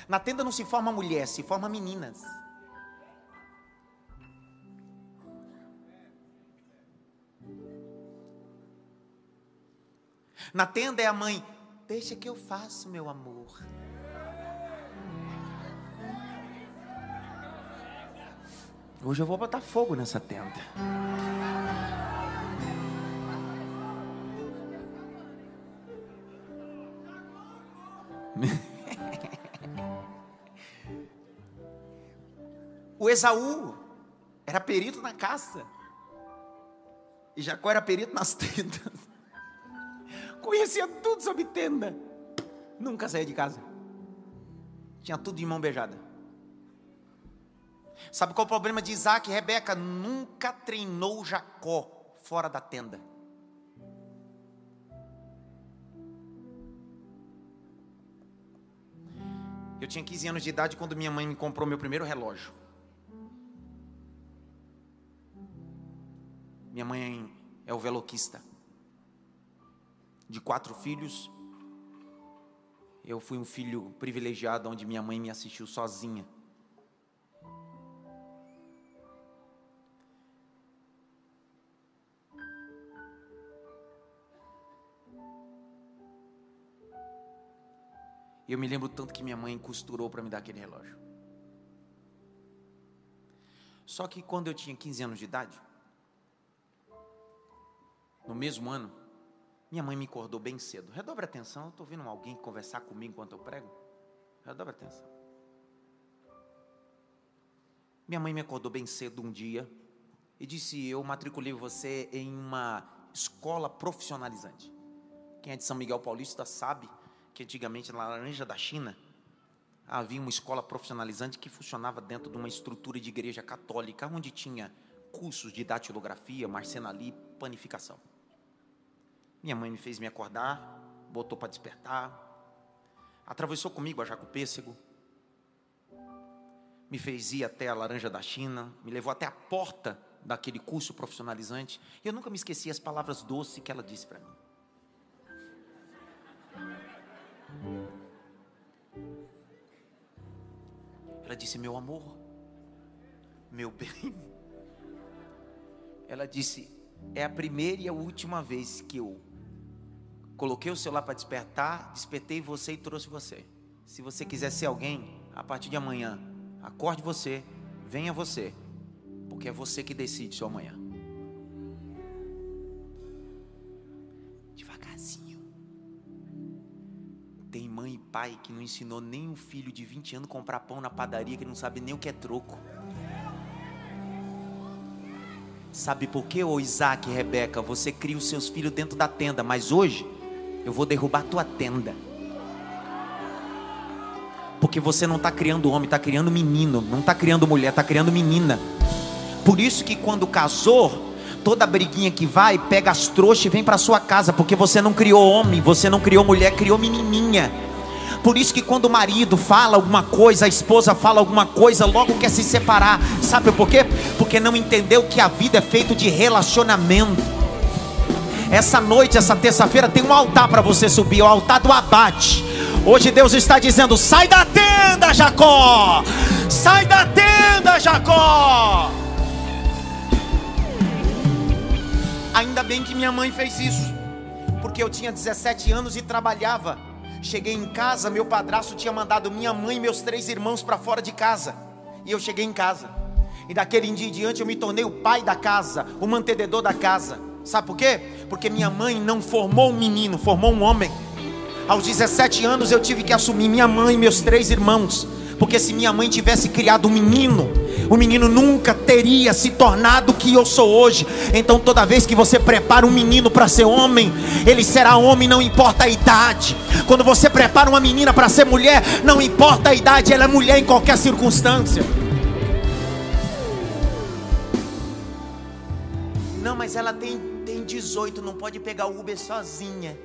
Na tenda não se forma mulher, se forma meninas. Na tenda é a mãe, deixa que eu faço, meu amor. Hoje eu vou botar fogo nessa tenda. o Esaú era perito na caça. E Jacó era perito nas tendas. Conhecia tudo sobre tenda. Nunca saía de casa. Tinha tudo de mão beijada. Sabe qual é o problema de Isaac e Rebeca? Nunca treinou Jacó fora da tenda. Eu tinha 15 anos de idade quando minha mãe me comprou meu primeiro relógio. Minha mãe é o veloquista. De quatro filhos, eu fui um filho privilegiado onde minha mãe me assistiu sozinha. E eu me lembro tanto que minha mãe costurou para me dar aquele relógio. Só que quando eu tinha 15 anos de idade, no mesmo ano, minha mãe me acordou bem cedo. Redobre atenção, eu estou vendo alguém conversar comigo enquanto eu prego. Redobre atenção. Minha mãe me acordou bem cedo um dia e disse: Eu matriculei você em uma escola profissionalizante. Quem é de São Miguel Paulista sabe que antigamente na Laranja da China havia uma escola profissionalizante que funcionava dentro de uma estrutura de igreja católica, onde tinha cursos de datilografia, marcenaria panificação. Minha mãe me fez me acordar, botou para despertar, atravessou comigo a Jaco Pêssego, me fez ir até a Laranja da China, me levou até a porta daquele curso profissionalizante. E eu nunca me esqueci as palavras doces que ela disse para mim. Ela disse: Meu amor, meu bem. Ela disse: É a primeira e a última vez que eu coloquei o celular para despertar, despertei você e trouxe você. Se você quiser ser alguém, a partir de amanhã, acorde você, venha você, porque é você que decide seu amanhã. Pai que não ensinou nem um filho de 20 anos a comprar pão na padaria que não sabe nem o que é troco. Sabe por quê, ô Isaac e Rebeca? Você cria os seus filhos dentro da tenda, mas hoje eu vou derrubar tua tenda. Porque você não está criando homem, está criando menino. Não está criando mulher, está criando menina. Por isso que quando casou, toda briguinha que vai, pega as trouxas e vem para sua casa. Porque você não criou homem, você não criou mulher, criou menininha. Por isso que quando o marido fala alguma coisa, a esposa fala alguma coisa, logo quer se separar. Sabe por quê? Porque não entendeu que a vida é feita de relacionamento. Essa noite, essa terça-feira, tem um altar para você subir, o altar do abate. Hoje Deus está dizendo: sai da tenda, Jacó! Sai da tenda, Jacó! Ainda bem que minha mãe fez isso, porque eu tinha 17 anos e trabalhava. Cheguei em casa, meu padrasto tinha mandado minha mãe e meus três irmãos para fora de casa. E eu cheguei em casa. E daquele dia em diante eu me tornei o pai da casa, o mantenedor da casa. Sabe por quê? Porque minha mãe não formou um menino, formou um homem. Aos 17 anos eu tive que assumir minha mãe e meus três irmãos. Porque se minha mãe tivesse criado um menino, o menino nunca teria se tornado o que eu sou hoje. Então, toda vez que você prepara um menino para ser homem, ele será homem, não importa a idade. Quando você prepara uma menina para ser mulher, não importa a idade, ela é mulher em qualquer circunstância. Não, mas ela tem, tem 18, não pode pegar o Uber sozinha.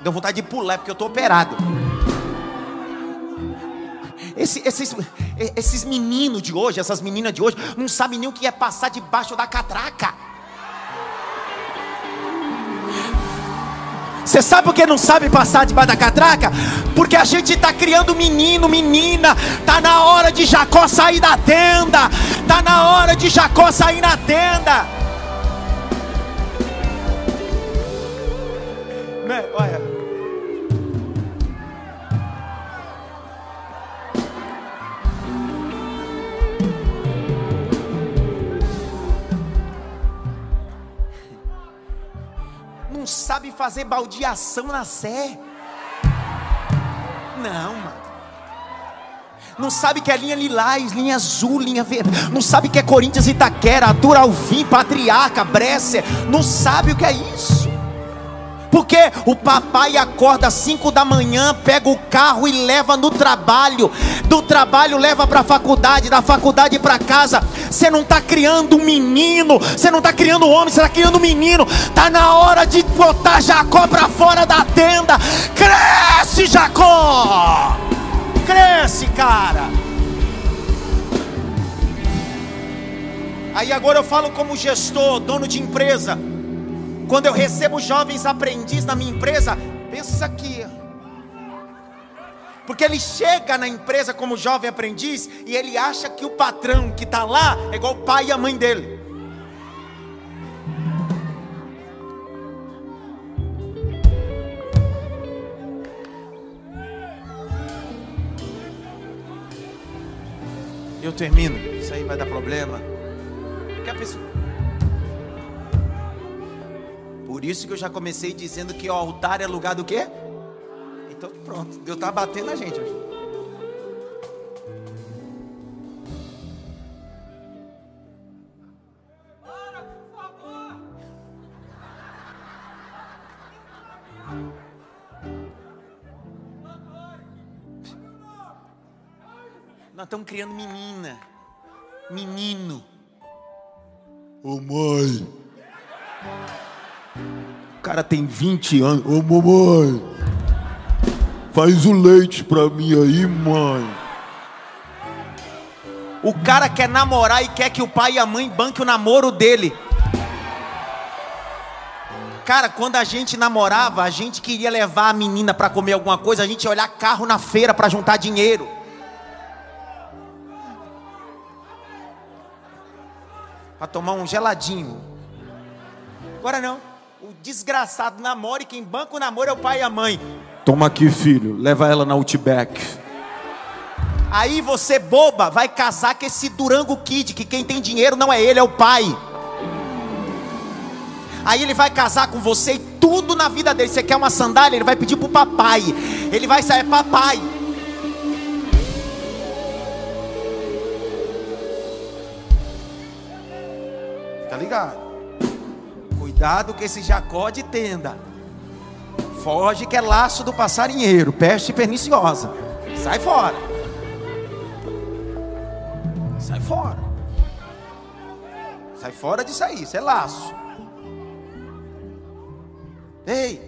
Deu vontade de pular, porque eu estou operado. Esse, esses, esses meninos de hoje, essas meninas de hoje, não sabem nem o que é passar debaixo da catraca. Você sabe por que não sabe passar debaixo da catraca? Porque a gente está criando menino, menina. Tá na hora de Jacó sair da tenda. Tá na hora de Jacó sair na tenda. Né? Olha. Sabe fazer baldeação na sé. Não, mano. Não sabe que é linha lilás, linha azul, linha verde. Não sabe que é Corinthians Itaquera, Duralvim, Patriarca, Bresser. Não sabe o que é isso. Porque o papai acorda às 5 da manhã, pega o carro e leva no trabalho. Do trabalho leva para a faculdade, da faculdade para casa. Você não está criando um menino, você não está criando um homem, você está criando um menino. Está na hora de botar Jacó para fora da tenda. Cresce, Jacó! Cresce, cara! Aí agora eu falo como gestor, dono de empresa. Quando eu recebo jovens aprendizes na minha empresa, pensa aqui. Porque ele chega na empresa como jovem aprendiz e ele acha que o patrão que está lá é igual o pai e a mãe dele. Eu termino. Isso aí vai dar problema. A pessoa. Por isso que eu já comecei dizendo que o altar é lugar do quê? Então pronto, Deus está batendo na gente hoje. Nós estamos criando menina, menino. Ô mãe, O cara tem 20 anos. Ô mamãe, faz o leite pra mim aí, mãe. O cara quer namorar e quer que o pai e a mãe banquem o namoro dele. Cara, quando a gente namorava, a gente queria levar a menina para comer alguma coisa, a gente ia olhar carro na feira para juntar dinheiro. Para tomar um geladinho. Agora não. O desgraçado namora e quem banca o namoro é o pai e a mãe. Toma aqui, filho, leva ela na Outback. Aí você, boba, vai casar com esse Durango Kid, que quem tem dinheiro não é ele, é o pai. Aí ele vai casar com você e tudo na vida dele. Você quer uma sandália? Ele vai pedir pro papai. Ele vai sair, papai. Tá ligado? Cuidado com esse Jacó de tenda. Foge que é laço do passarinheiro, peste perniciosa. Sai fora. Sai fora. Sai fora disso aí, isso é laço. Ei,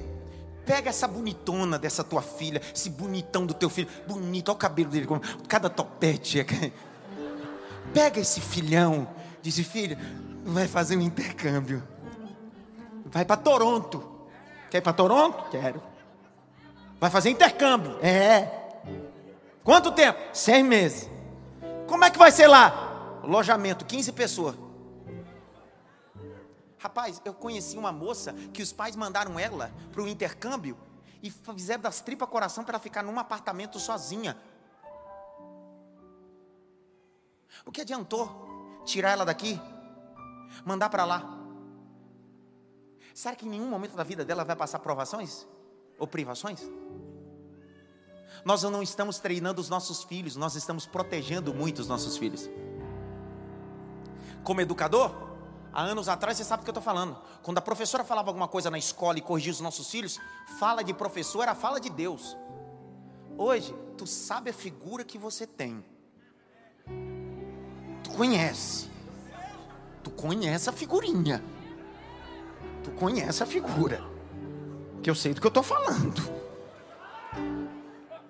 pega essa bonitona dessa tua filha, esse bonitão do teu filho, bonito, olha o cabelo dele, cada topete. É pega esse filhão, diz filho, vai fazer um intercâmbio. Vai para Toronto. Quer ir para Toronto? Quero. Vai fazer intercâmbio. É. Quanto tempo? Seis meses. Como é que vai ser lá? Alojamento, 15 pessoas. Rapaz, eu conheci uma moça que os pais mandaram ela para o intercâmbio e fizeram das tripas coração para ela ficar num apartamento sozinha. O que adiantou tirar ela daqui, mandar para lá? Será que em nenhum momento da vida dela vai passar provações ou privações? Nós não estamos treinando os nossos filhos, nós estamos protegendo muito os nossos filhos. Como educador, há anos atrás, você sabe o que eu estou falando. Quando a professora falava alguma coisa na escola e corrigia os nossos filhos, fala de professor era fala de Deus. Hoje, tu sabe a figura que você tem. Tu conhece. Tu conhece a figurinha. Tu conhece a figura. Que eu sei do que eu estou falando.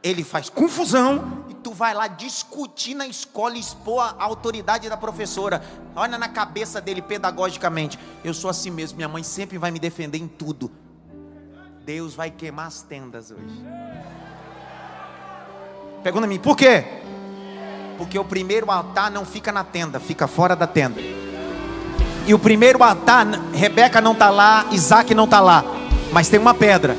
Ele faz confusão tu vai lá discutir na escola, expor a autoridade da professora. Olha na cabeça dele pedagogicamente. Eu sou assim mesmo, minha mãe sempre vai me defender em tudo. Deus vai queimar as tendas hoje. Pergunta a mim, por quê? Porque o primeiro altar não fica na tenda, fica fora da tenda. E o primeiro altar, Rebeca não está lá, Isaac não está lá, mas tem uma pedra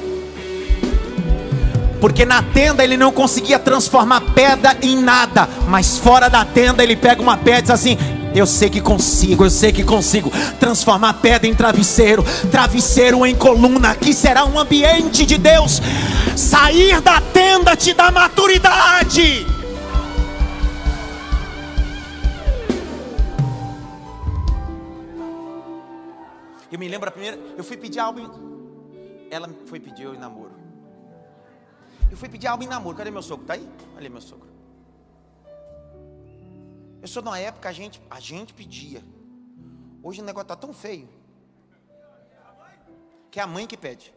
porque na tenda ele não conseguia transformar pedra em nada, mas fora da tenda ele pega uma pedra e diz assim: eu sei que consigo, eu sei que consigo transformar pedra em travesseiro, travesseiro em coluna, que será um ambiente de Deus. Sair da tenda te dá maturidade. Eu me lembro a primeira, eu fui pedir algo, ela foi pedir eu em namoro. Eu fui pedir algo em namoro. Cadê meu sogro? Tá aí? Olha meu sogro. Eu sou numa época a gente, a gente pedia. Hoje o negócio tá tão feio que é a mãe que pede.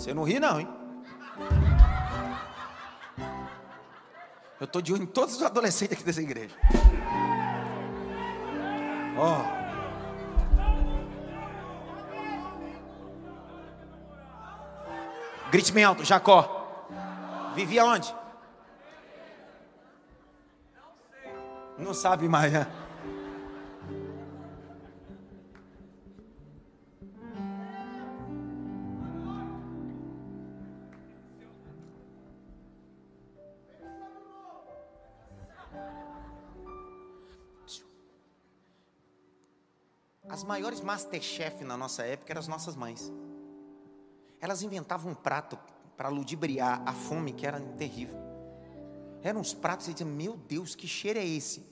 Você não ri não, hein? Eu estou de olho em todos os adolescentes aqui dessa igreja. Ó. Oh. Grite bem alto, Jacó. Vivia onde? Não sabe mais, né? Maiores masterchef na nossa época eram as nossas mães. Elas inventavam um prato para ludibriar a fome que era terrível. Eram uns pratos e diziam, meu Deus, que cheiro é esse?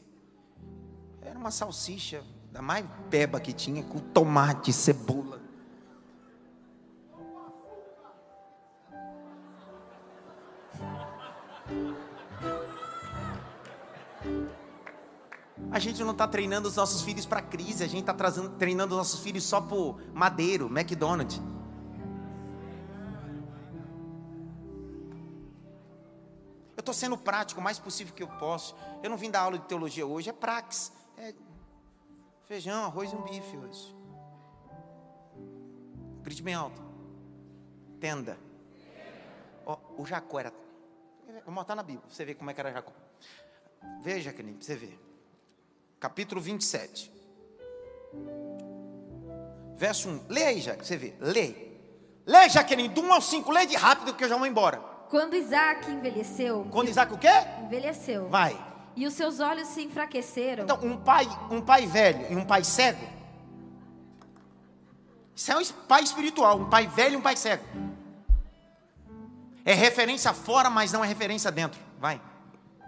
Era uma salsicha da mais beba que tinha, com tomate, cebola. A gente não está treinando os nossos filhos para crise, a gente está treinando os nossos filhos só por madeiro, McDonald's. Eu estou sendo prático o mais possível que eu posso. Eu não vim dar aula de teologia hoje, é prax. É feijão, arroz e um bife hoje. Grite bem alto. Tenda. Oh, o Jacó era. Vou botar na Bíblia, você ver como é que era Jacó. Veja, querido, você ver. Capítulo 27. Verso 1. Lê aí, pra você ver. Lê. Lê, Jaqueline, do 1 ao 5. Lê de rápido que eu já vou embora. Quando Isaac envelheceu. Quando Isaac o quê? Envelheceu. Vai. E os seus olhos se enfraqueceram. Então, um pai, um pai velho e um pai cego. Isso é um pai espiritual, um pai velho e um pai cego. É referência fora, mas não é referência dentro. Vai.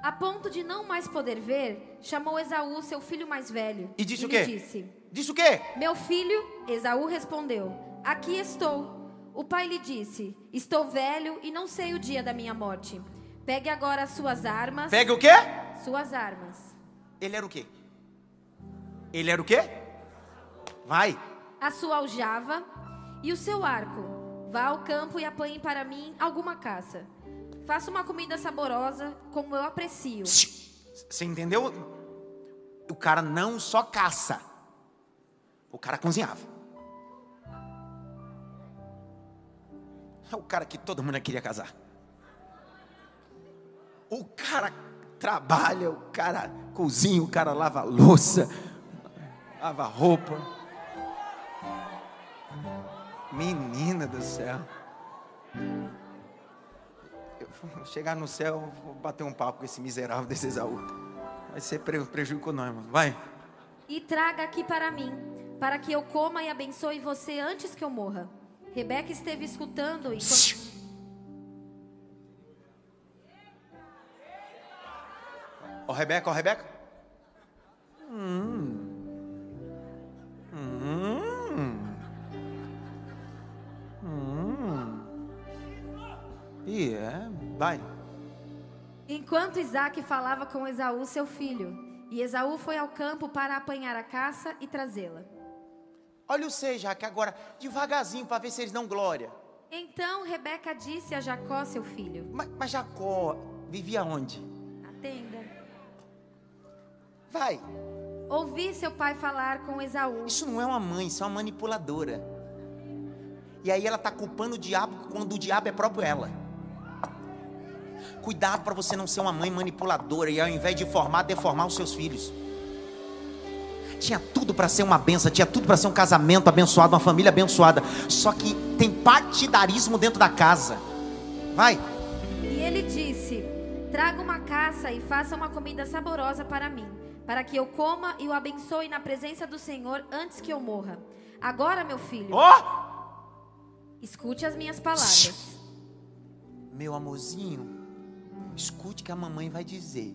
A ponto de não mais poder ver, chamou Esaú, seu filho mais velho. E disse e o quê? Disse, disse o quê? Meu filho, Esaú respondeu: Aqui estou. O pai lhe disse: Estou velho e não sei o dia da minha morte. Pegue agora as suas armas. Pegue o quê? Suas armas. Ele era o quê? Ele era o quê? Vai. A sua aljava e o seu arco. Vá ao campo e apanhe para mim alguma caça. Faça uma comida saborosa, como eu aprecio. Você entendeu? O cara não só caça, o cara cozinhava. É o cara que todo mundo queria casar. O cara trabalha, o cara cozinha, o cara lava louça, lava roupa. Menina do céu. Chegar no céu, vou bater um papo com esse miserável desse Esaú. Vai ser prejuízo com nós, mano. Vai. E traga aqui para mim, para que eu coma e abençoe você antes que eu morra. Rebeca esteve escutando enquanto. Ó, oh, Rebeca, ó, oh, Rebeca. Hum. E é, vai. Enquanto Isaac falava com Esaú, seu filho, e Esaú foi ao campo para apanhar a caça e trazê-la. Olha o sei, Jaque, agora, devagarzinho, para ver se eles dão glória. Então Rebeca disse a Jacó, seu filho. Mas, mas Jacó vivia onde? Na tenda. Vai. Ouvi seu pai falar com Esaú. Isso não é uma mãe, isso é uma manipuladora. E aí ela está culpando o diabo quando o diabo é próprio ela. Cuidado para você não ser uma mãe manipuladora e ao invés de formar, deformar os seus filhos. Tinha tudo para ser uma benção, tinha tudo para ser um casamento abençoado, uma família abençoada. Só que tem partidarismo dentro da casa. Vai. E ele disse: Traga uma caça e faça uma comida saborosa para mim, para que eu coma e o abençoe na presença do Senhor antes que eu morra. Agora, meu filho. Oh! Escute as minhas palavras. Meu amorzinho, Escute o que a mamãe vai dizer.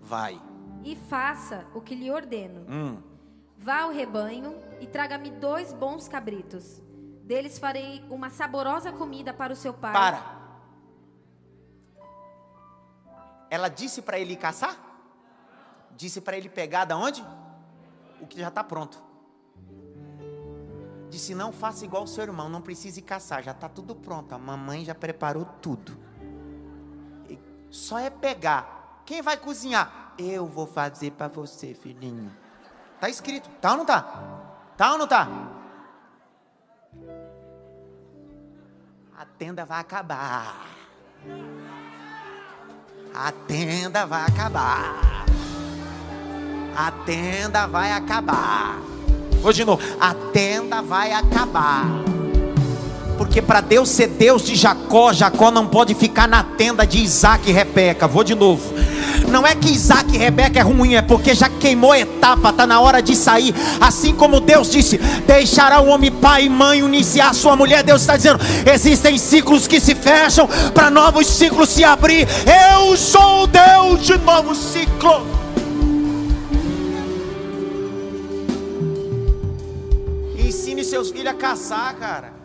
Vai. E faça o que lhe ordeno. Hum. Vá ao rebanho e traga-me dois bons cabritos. Deles farei uma saborosa comida para o seu pai. Para. Ela disse para ele caçar? Disse para ele pegar da onde? O que já está pronto. Disse: Não faça igual o seu irmão, não precise caçar, já está tudo pronto. A mamãe já preparou tudo. Só é pegar. Quem vai cozinhar? Eu vou fazer para você, filhinho. Tá escrito. Tá ou não tá? Tá ou não tá? A tenda vai acabar. A tenda vai acabar. A tenda vai acabar. Vou de novo. A tenda vai acabar. Porque para Deus ser Deus de Jacó, Jacó não pode ficar na tenda de Isaac e Rebeca. Vou de novo. Não é que Isaac e Rebeca é ruim, é porque já queimou etapa, está na hora de sair. Assim como Deus disse: deixará o homem pai e mãe iniciar sua mulher. Deus está dizendo: existem ciclos que se fecham para novos ciclos se abrir. Eu sou Deus de novo ciclo. Ensine seus filhos a caçar, cara.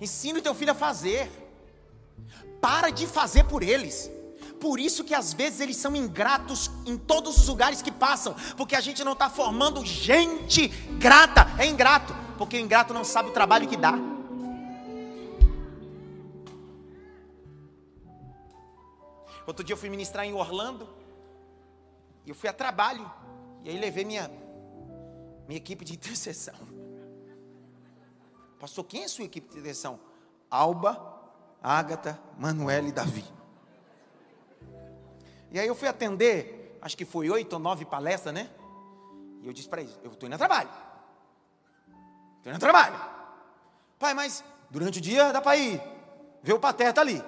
Ensine o teu filho a fazer. Para de fazer por eles. Por isso que às vezes eles são ingratos em todos os lugares que passam, porque a gente não está formando gente grata, é ingrato, porque o ingrato não sabe o trabalho que dá. Outro dia eu fui ministrar em Orlando, e eu fui a trabalho, e aí levei minha, minha equipe de intercessão. Pastor, quem é sua equipe de intercessão? Alba, Ágata, Manuel e Davi. E aí eu fui atender, acho que foi oito ou nove palestras, né? E eu disse para eles: eu estou indo a trabalho. Estou indo a trabalho. Pai, mas durante o dia dá para ir. Ver o Pateta ali.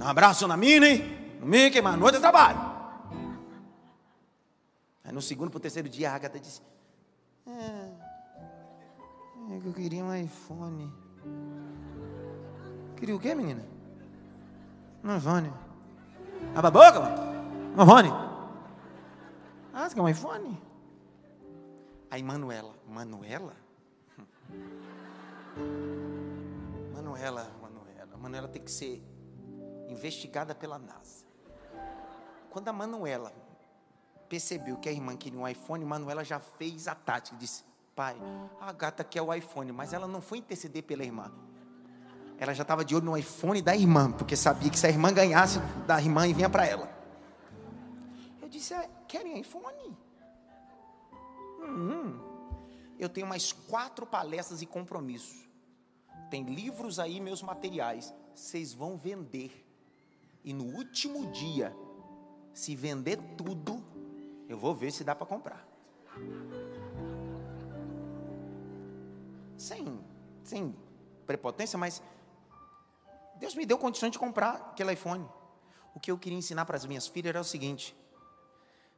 Um abraço na Mini, no Mickey, mas noite eu trabalho. Aí no segundo para o terceiro dia a Agatha disse: é, é que eu queria um iPhone. Queria o quê, menina? Um iPhone. Abre a boca, mano. Um iPhone. Ah, você quer um iPhone? Aí Manuela, Manuela? Manuela, Manuela. Manuela tem que ser investigada pela NASA. Quando a Manuela percebeu que a irmã queria um iPhone, Manuela já fez a tática, disse: "Pai, a gata quer o iPhone", mas ela não foi interceder pela irmã. Ela já estava de olho no iPhone da irmã, porque sabia que se a irmã ganhasse da irmã e vinha para ela. Eu disse: ah, "Querem iPhone?" Hum, eu tenho mais quatro palestras e compromissos. Tem livros aí, meus materiais. Vocês vão vender. E no último dia, se vender tudo, eu vou ver se dá para comprar. Sem, sem prepotência, mas Deus me deu condições de comprar aquele iPhone. O que eu queria ensinar para as minhas filhas era o seguinte: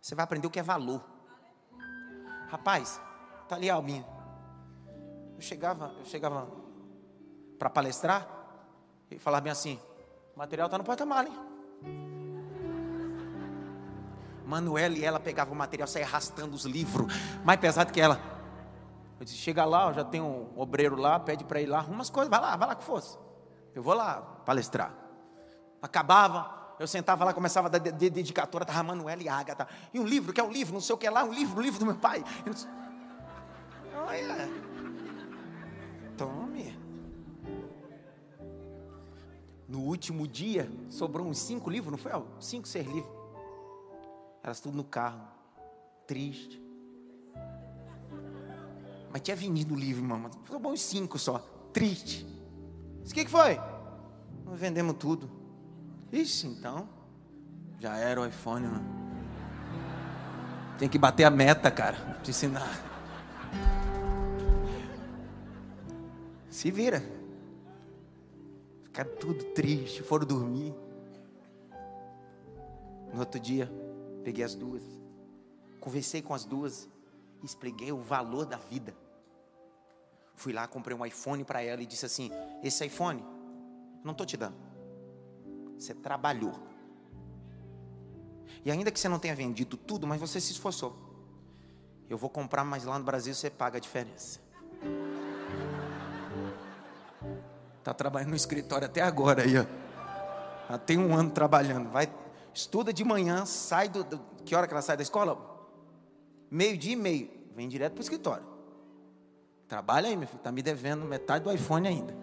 você vai aprender o que é valor. Rapaz, tá ali a Albinha. Eu chegava, eu chegava para palestrar e falava bem assim: o material está no porta-mala, hein? Manuela e ela pegava o material, saia arrastando os livros, mais pesado que ela. Eu disse: chega lá, já tem um obreiro lá, pede para ir lá, arruma as coisas, vai lá, vai lá que fosse. Eu vou lá palestrar. Acabava, eu sentava lá, começava a dar de, de, dedicatória, estava Manuela e Ágata. E um livro, que é um livro, não sei o que lá, um livro, um livro do meu pai. Disse, Olha, tome. No último dia, sobrou uns cinco livros, não foi? Cinco, seis livros. Elas tudo no carro, triste. Mas tinha vendido o livro, irmão. Sobrou uns cinco só, triste. O que, que foi? Nós vendemos tudo. Ixi, então. Já era o iPhone, mano. Tem que bater a meta, cara. Te ensinar. Se vira. Ficaram tudo triste, foram dormir. No outro dia, peguei as duas. Conversei com as duas. Expliquei o valor da vida. Fui lá, comprei um iPhone para ela e disse assim: Esse iPhone, não estou te dando. Você trabalhou. E ainda que você não tenha vendido tudo, mas você se esforçou. Eu vou comprar, mas lá no Brasil você paga a diferença. Está trabalhando no escritório até agora aí, ó. Já tem um ano trabalhando. Vai, estuda de manhã, sai do, do que hora que ela sai da escola? Meio dia e meio. Vem direto para o escritório. Trabalha aí, meu filho. Está me devendo metade do iPhone ainda.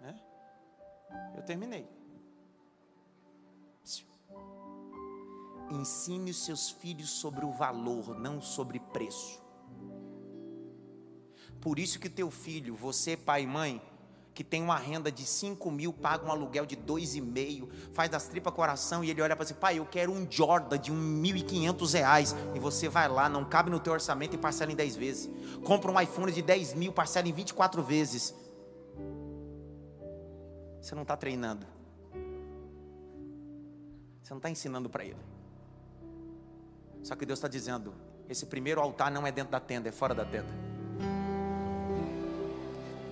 Né? Eu terminei. Ensine os seus filhos sobre o valor, não sobre preço. Por isso que teu filho, você pai e mãe, que tem uma renda de 5 mil, paga um aluguel de dois e meio, faz das tripas coração e ele olha para você, pai, eu quero um Jordan de 1.500 reais. E você vai lá, não cabe no teu orçamento e parcela em 10 vezes. Compra um iPhone de 10 mil, parcela em 24 vezes. Você não está treinando. Você não está ensinando para ele. Só que Deus está dizendo: esse primeiro altar não é dentro da tenda, é fora da tenda.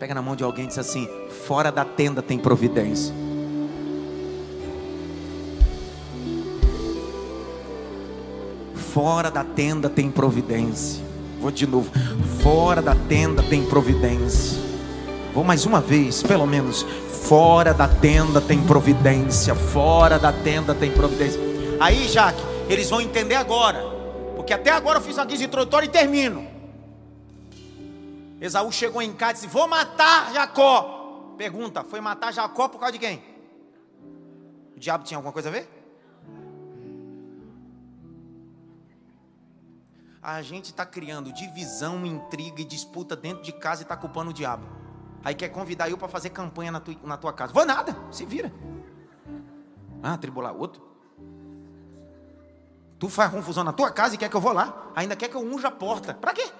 Pega na mão de alguém e diz assim: fora da tenda tem providência. Fora da tenda tem providência. Vou de novo. Fora da tenda tem providência. Vou mais uma vez, pelo menos. Fora da tenda tem providência. Fora da tenda tem providência. Aí, Jaque, eles vão entender agora. Porque até agora eu fiz uma guisa introdutória e termino. Esaú chegou em casa e disse: Vou matar Jacó. Pergunta: Foi matar Jacó por causa de quem? O diabo tinha alguma coisa a ver? A gente está criando divisão, intriga e disputa dentro de casa e está culpando o diabo. Aí quer convidar eu para fazer campanha na tua, na tua casa. Vou nada, se vira. Ah, tribular outro. Tu faz confusão na tua casa e quer que eu vou lá. Ainda quer que eu unja a porta. Para quê?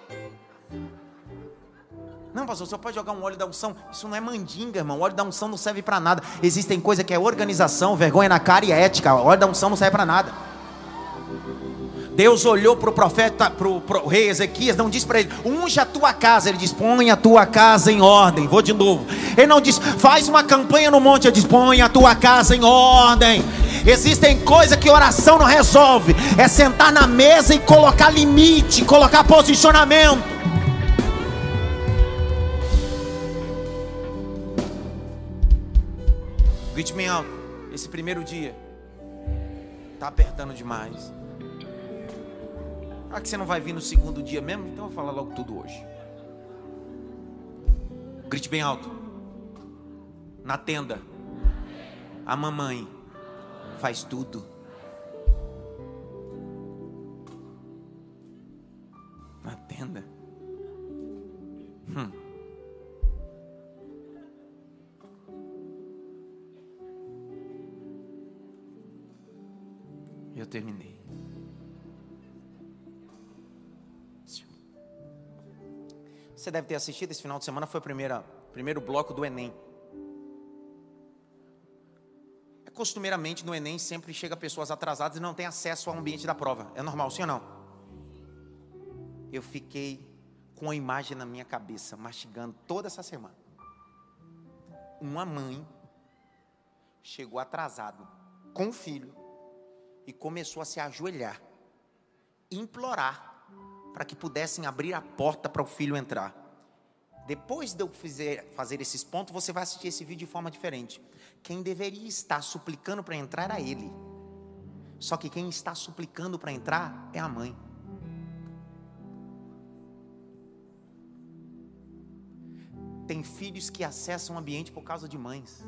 Não, pastor, você pode jogar um óleo da unção. Isso não é mandinga, irmão. O óleo da unção não serve para nada. Existem coisas que é organização, vergonha na cara e ética. O óleo da unção não serve para nada. Deus olhou para o profeta, para o rei Ezequias, não disse para ele, unge a tua casa, ele diz, põe a tua casa em ordem. Vou de novo. Ele não diz, faz uma campanha no monte, ele diz, põe a tua casa em ordem. Existem coisas que oração não resolve, é sentar na mesa e colocar limite, colocar posicionamento. Grite bem alto, esse primeiro dia está apertando demais. Ah, que você não vai vir no segundo dia mesmo? Então eu vou falar logo tudo hoje. Grite bem alto. Na tenda, a mamãe faz tudo. Na tenda. Hum. Eu terminei. Você deve ter assistido esse final de semana, foi o primeiro, primeiro bloco do Enem. É costumeiramente no Enem sempre chega pessoas atrasadas e não tem acesso ao ambiente da prova. É normal, sim ou não? Eu fiquei com a imagem na minha cabeça, mastigando toda essa semana. Uma mãe chegou atrasado com o filho e começou a se ajoelhar, implorar para que pudessem abrir a porta para o filho entrar. Depois de eu fizer, fazer esses pontos, você vai assistir esse vídeo de forma diferente. Quem deveria estar suplicando para entrar era ele. Só que quem está suplicando para entrar é a mãe. Tem filhos que acessam o ambiente por causa de mães.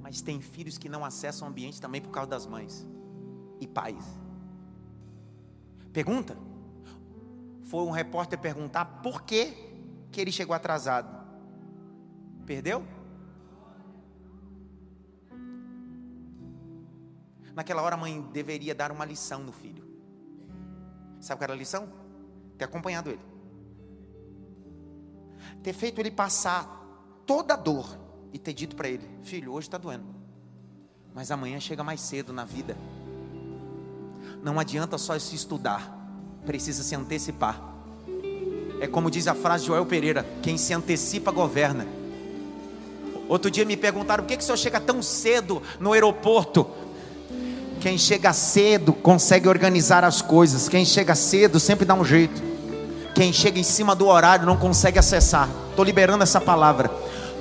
Mas tem filhos que não acessam o ambiente também por causa das mães e pais. Pergunta: foi um repórter perguntar por que, que ele chegou atrasado. Perdeu? Naquela hora a mãe deveria dar uma lição no filho. Sabe qual era a lição? Ter acompanhado ele. Ter feito ele passar toda a dor e ter dito para ele: Filho, hoje está doendo, mas amanhã chega mais cedo na vida. Não adianta só se estudar precisa se antecipar. É como diz a frase de Joel Pereira: quem se antecipa governa. Outro dia me perguntaram por que, que o senhor chega tão cedo no aeroporto. Quem chega cedo consegue organizar as coisas. Quem chega cedo sempre dá um jeito. Quem chega em cima do horário não consegue acessar. Estou liberando essa palavra.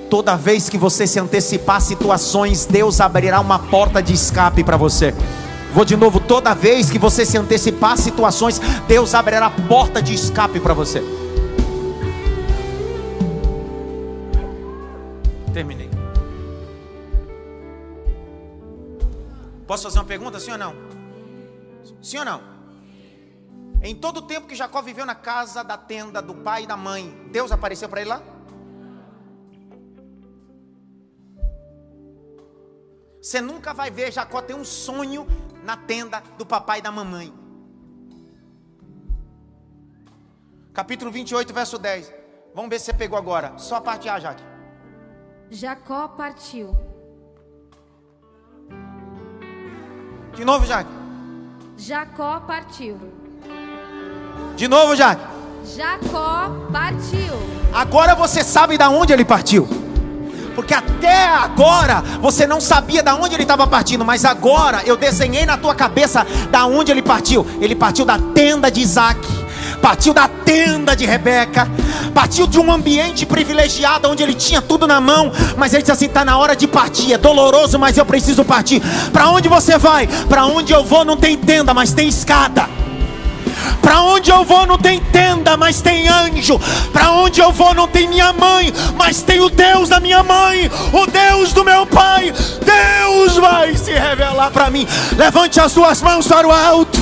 Toda vez que você se antecipar situações, Deus abrirá uma porta de escape para você. Vou de novo, toda vez que você se antecipar a situações, Deus abrirá a porta de escape para você. Terminei. Posso fazer uma pergunta, sim ou não? Sim ou não? Em todo o tempo que Jacó viveu na casa da tenda do pai e da mãe, Deus apareceu para ele lá? Você nunca vai ver Jacó ter um sonho na tenda do papai e da mamãe. Capítulo 28, verso 10. Vamos ver se você pegou agora. Só a parte A, Jaque. Jacó partiu. De novo, Jaque. Jacó partiu. De novo, Jaque. Jacó partiu. Agora você sabe da onde ele partiu porque até agora você não sabia da onde ele estava partindo, mas agora eu desenhei na tua cabeça da onde ele partiu. Ele partiu da tenda de Isaac partiu da tenda de Rebeca, partiu de um ambiente privilegiado onde ele tinha tudo na mão, mas ele disse assim: está na hora de partir, é doloroso, mas eu preciso partir. Para onde você vai? Para onde eu vou não tem tenda, mas tem escada. Para onde eu vou não tem tenda, mas tem anjo. Para onde eu vou não tem minha mãe, mas tem o Deus da minha mãe, o Deus do meu pai. Deus vai se revelar para mim. Levante as suas mãos para o alto.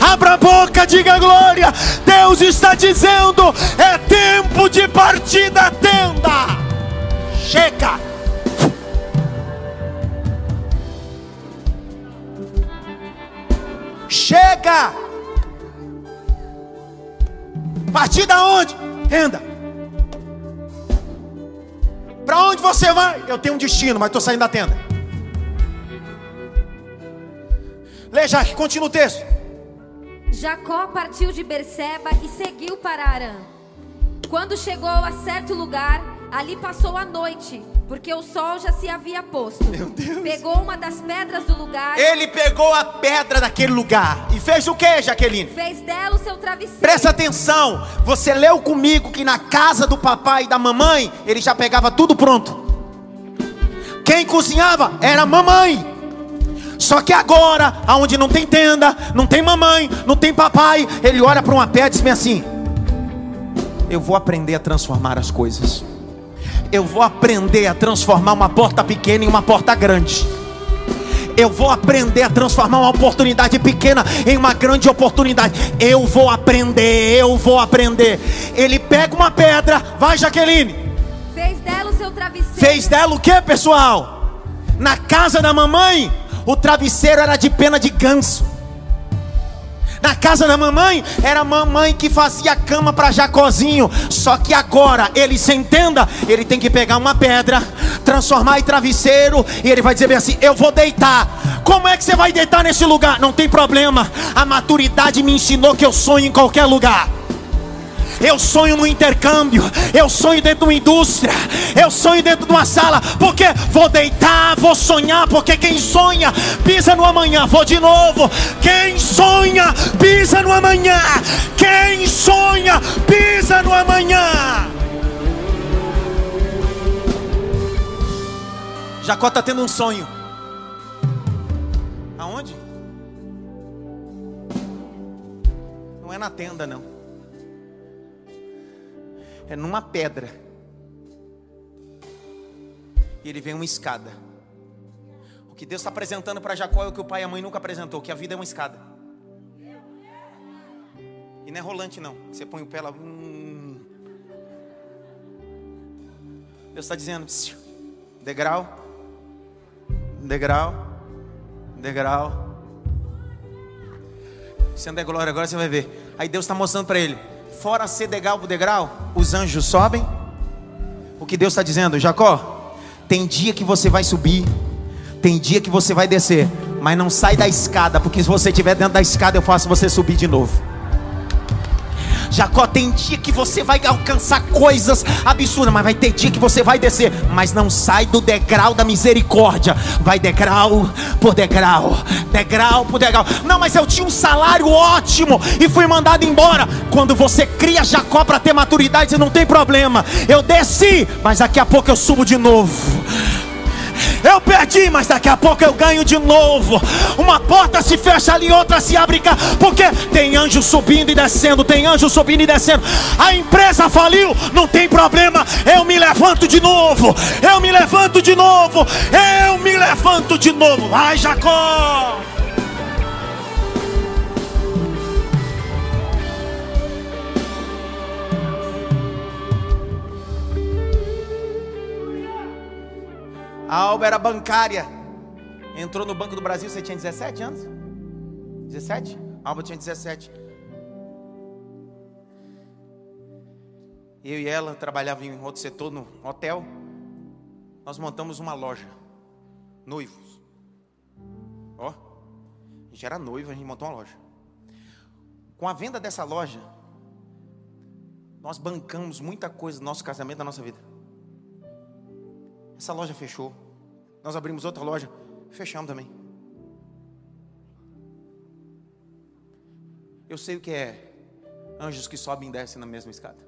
Abra a boca, diga glória. Deus está dizendo: é tempo de partir da tenda. Chega. Chega. Partir da onde? Tenda. Para onde você vai? Eu tenho um destino, mas estou saindo da tenda. Lê, Jaque, continua o texto. Jacó partiu de Berseba e seguiu para Arã. Quando chegou a certo lugar, ali passou a noite, porque o sol já se havia posto. Meu Deus. Pegou uma das pedras do lugar, Ele pegou a pedra daquele lugar e fez o que, Jaqueline? fez dela o seu travesseiro. Presta atenção, você leu comigo que na casa do papai e da mamãe, ele já pegava tudo pronto. Quem cozinhava era a mamãe. Só que agora, aonde não tem tenda, não tem mamãe, não tem papai, ele olha para uma pedra e diz assim: Eu vou aprender a transformar as coisas. Eu vou aprender a transformar uma porta pequena em uma porta grande. Eu vou aprender a transformar uma oportunidade pequena em uma grande oportunidade. Eu vou aprender, eu vou aprender. Ele pega uma pedra, vai Jaqueline. Fez dela o seu travesseiro. Fez dela o que, pessoal? Na casa da mamãe, o travesseiro era de pena de ganso. Na casa da mamãe, era a mamãe que fazia cama para Jacozinho. Só que agora, ele se entenda, ele tem que pegar uma pedra, transformar em travesseiro, e ele vai dizer bem assim: Eu vou deitar. Como é que você vai deitar nesse lugar? Não tem problema. A maturidade me ensinou que eu sonho em qualquer lugar. Eu sonho no intercâmbio, eu sonho dentro de uma indústria, eu sonho dentro de uma sala, porque vou deitar, vou sonhar, porque quem sonha pisa no amanhã, vou de novo. Quem sonha pisa no amanhã, quem sonha pisa no amanhã. Jacó está tendo um sonho. Aonde? Não é na tenda, não é numa pedra. E ele vem uma escada. O que Deus está apresentando para Jacó é o que o pai e a mãe nunca apresentou, que a vida é uma escada. E não é rolante não. Você põe o pé lá. Hum. Deus está dizendo, degrau, degrau, degrau. Se não é glória, agora você vai ver. Aí Deus está mostrando para ele fora ser degrau por degrau, os anjos sobem. O que Deus está dizendo, Jacó, tem dia que você vai subir, tem dia que você vai descer, mas não sai da escada, porque se você estiver dentro da escada, eu faço você subir de novo. Jacó, tem dia que você vai alcançar coisas absurdas, mas vai ter dia que você vai descer, mas não sai do degrau da misericórdia, vai degrau por degrau, degrau por degrau. Não, mas eu tinha um salário ótimo e fui mandado embora. Quando você cria Jacó para ter maturidade, não tem problema. Eu desci, mas daqui a pouco eu subo de novo. Eu perdi, mas daqui a pouco eu ganho de novo. Uma porta se fecha ali, outra se abre cá. Porque tem anjo subindo e descendo, tem anjo subindo e descendo. A empresa faliu, não tem problema. Eu me levanto de novo. Eu me levanto de novo. Eu me levanto de novo. Vai, Jacó. A Alba era bancária. Entrou no Banco do Brasil, você tinha 17 anos? 17? A Alba tinha 17. Eu e ela trabalhava em outro setor no hotel. Nós montamos uma loja. Noivos. Ó. A gente era noivo, a gente montou uma loja. Com a venda dessa loja, nós bancamos muita coisa do nosso casamento, da nossa vida. Essa loja fechou. Nós abrimos outra loja, fechamos também. Eu sei o que é Anjos que sobem e descem na mesma escada.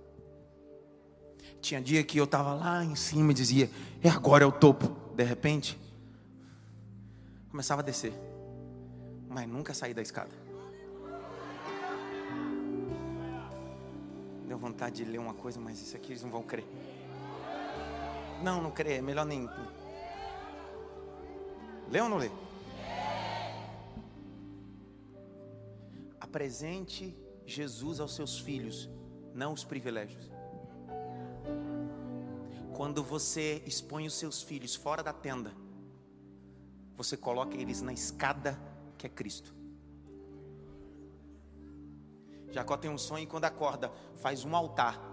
Tinha dia que eu estava lá em cima e dizia, é agora é o topo. De repente, começava a descer. Mas nunca saí da escada. Deu vontade de ler uma coisa, mas isso aqui eles não vão crer. Não, não crer, é melhor nem. Lê ou não lê? Apresente Jesus aos seus filhos, não os privilégios. Quando você expõe os seus filhos fora da tenda, você coloca eles na escada que é Cristo. Jacó tem um sonho e quando acorda, faz um altar.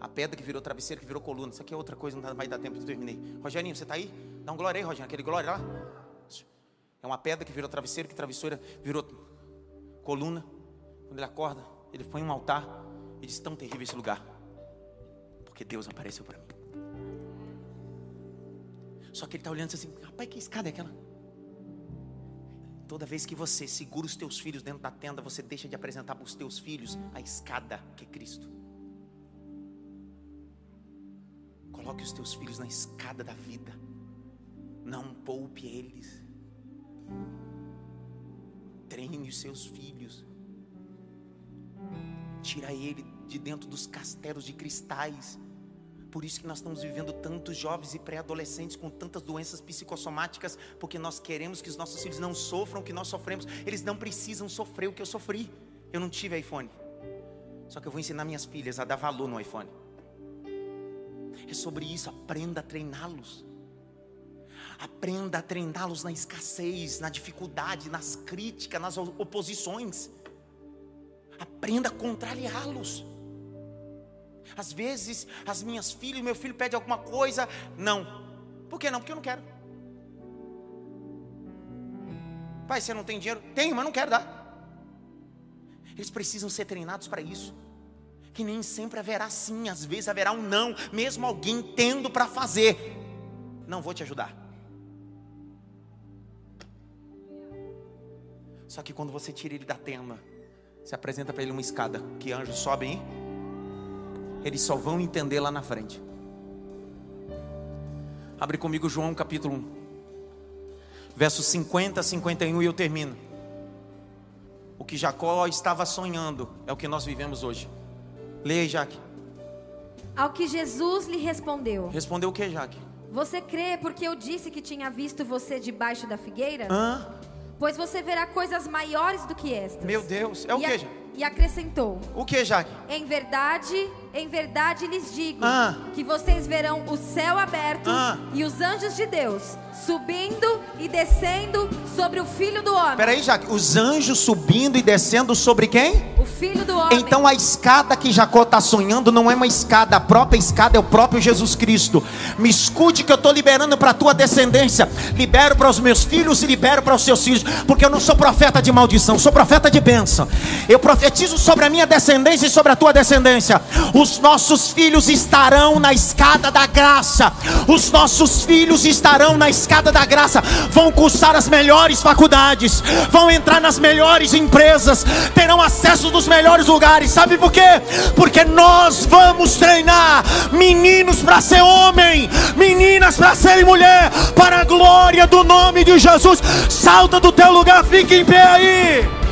A pedra que virou travesseiro, que virou coluna. Isso aqui é outra coisa, não vai dar tempo de terminei. Rogerinho, você está aí? Dá um glória aí, Rogerinho. Aquele glória lá. É uma pedra que virou travesseiro, que travesseira virou coluna. Quando ele acorda, ele põe um altar e diz: Tão terrível esse lugar. Porque Deus apareceu para mim. Só que ele está olhando assim, rapaz, que escada é aquela? Toda vez que você segura os teus filhos dentro da tenda, você deixa de apresentar para os teus filhos a escada que é Cristo. Coloque os teus filhos na escada da vida. Não poupe eles. Treine os seus filhos. Tira ele de dentro dos castelos de cristais por isso que nós estamos vivendo tantos jovens e pré-adolescentes com tantas doenças psicossomáticas, porque nós queremos que os nossos filhos não sofram o que nós sofremos. Eles não precisam sofrer o que eu sofri. Eu não tive iPhone. Só que eu vou ensinar minhas filhas a dar valor no iPhone. É sobre isso, aprenda a treiná-los. Aprenda a treiná-los na escassez, na dificuldade, nas críticas, nas oposições. Aprenda a contrariá-los. Às vezes, as minhas filhas, meu filho pede alguma coisa, não. Por que não? Porque eu não quero. Pai, você não tem dinheiro? Tenho, mas não quero dar. Eles precisam ser treinados para isso. Que nem sempre haverá sim, às vezes haverá um não, mesmo alguém tendo para fazer. Não vou te ajudar. Só que quando você tira ele da tenda, você apresenta para ele uma escada que anjos sobem, eles só vão entender lá na frente. Abre comigo João capítulo 1, versos 50 a 51 e eu termino. O que Jacó estava sonhando é o que nós vivemos hoje. Leia aí, Jaque. Ao que Jesus lhe respondeu: Respondeu o que, Jaque? Você crê porque eu disse que tinha visto você debaixo da figueira? Hã? Pois você verá coisas maiores do que estas. Meu Deus, é o que, Jaque? e acrescentou: O que, Jaque? Em verdade, em verdade lhes digo Ah. que vocês verão o céu aberto Ah. e os anjos de Deus subindo e descendo sobre o filho do homem. Peraí, Jaque, os anjos subindo e descendo sobre quem? O filho do homem. Então a escada que Jacó está sonhando não é uma escada, a própria escada é o próprio Jesus Cristo. Me escute que eu estou liberando para a tua descendência. Libero para os meus filhos e libero para os seus filhos, porque eu não sou profeta de maldição, sou profeta de bênção. Eu profetizo sobre a minha descendência e sobre a tua descendência. Os nossos filhos estarão na escada da graça. Os nossos filhos estarão na escada da graça. Vão cursar as melhores faculdades, vão entrar nas melhores empresas, terão acesso dos melhores lugares. Sabe por quê? Porque nós vamos treinar meninos para ser homem, meninas para serem mulher, para a glória do nome de Jesus. Salta do teu lugar, fique em pé aí.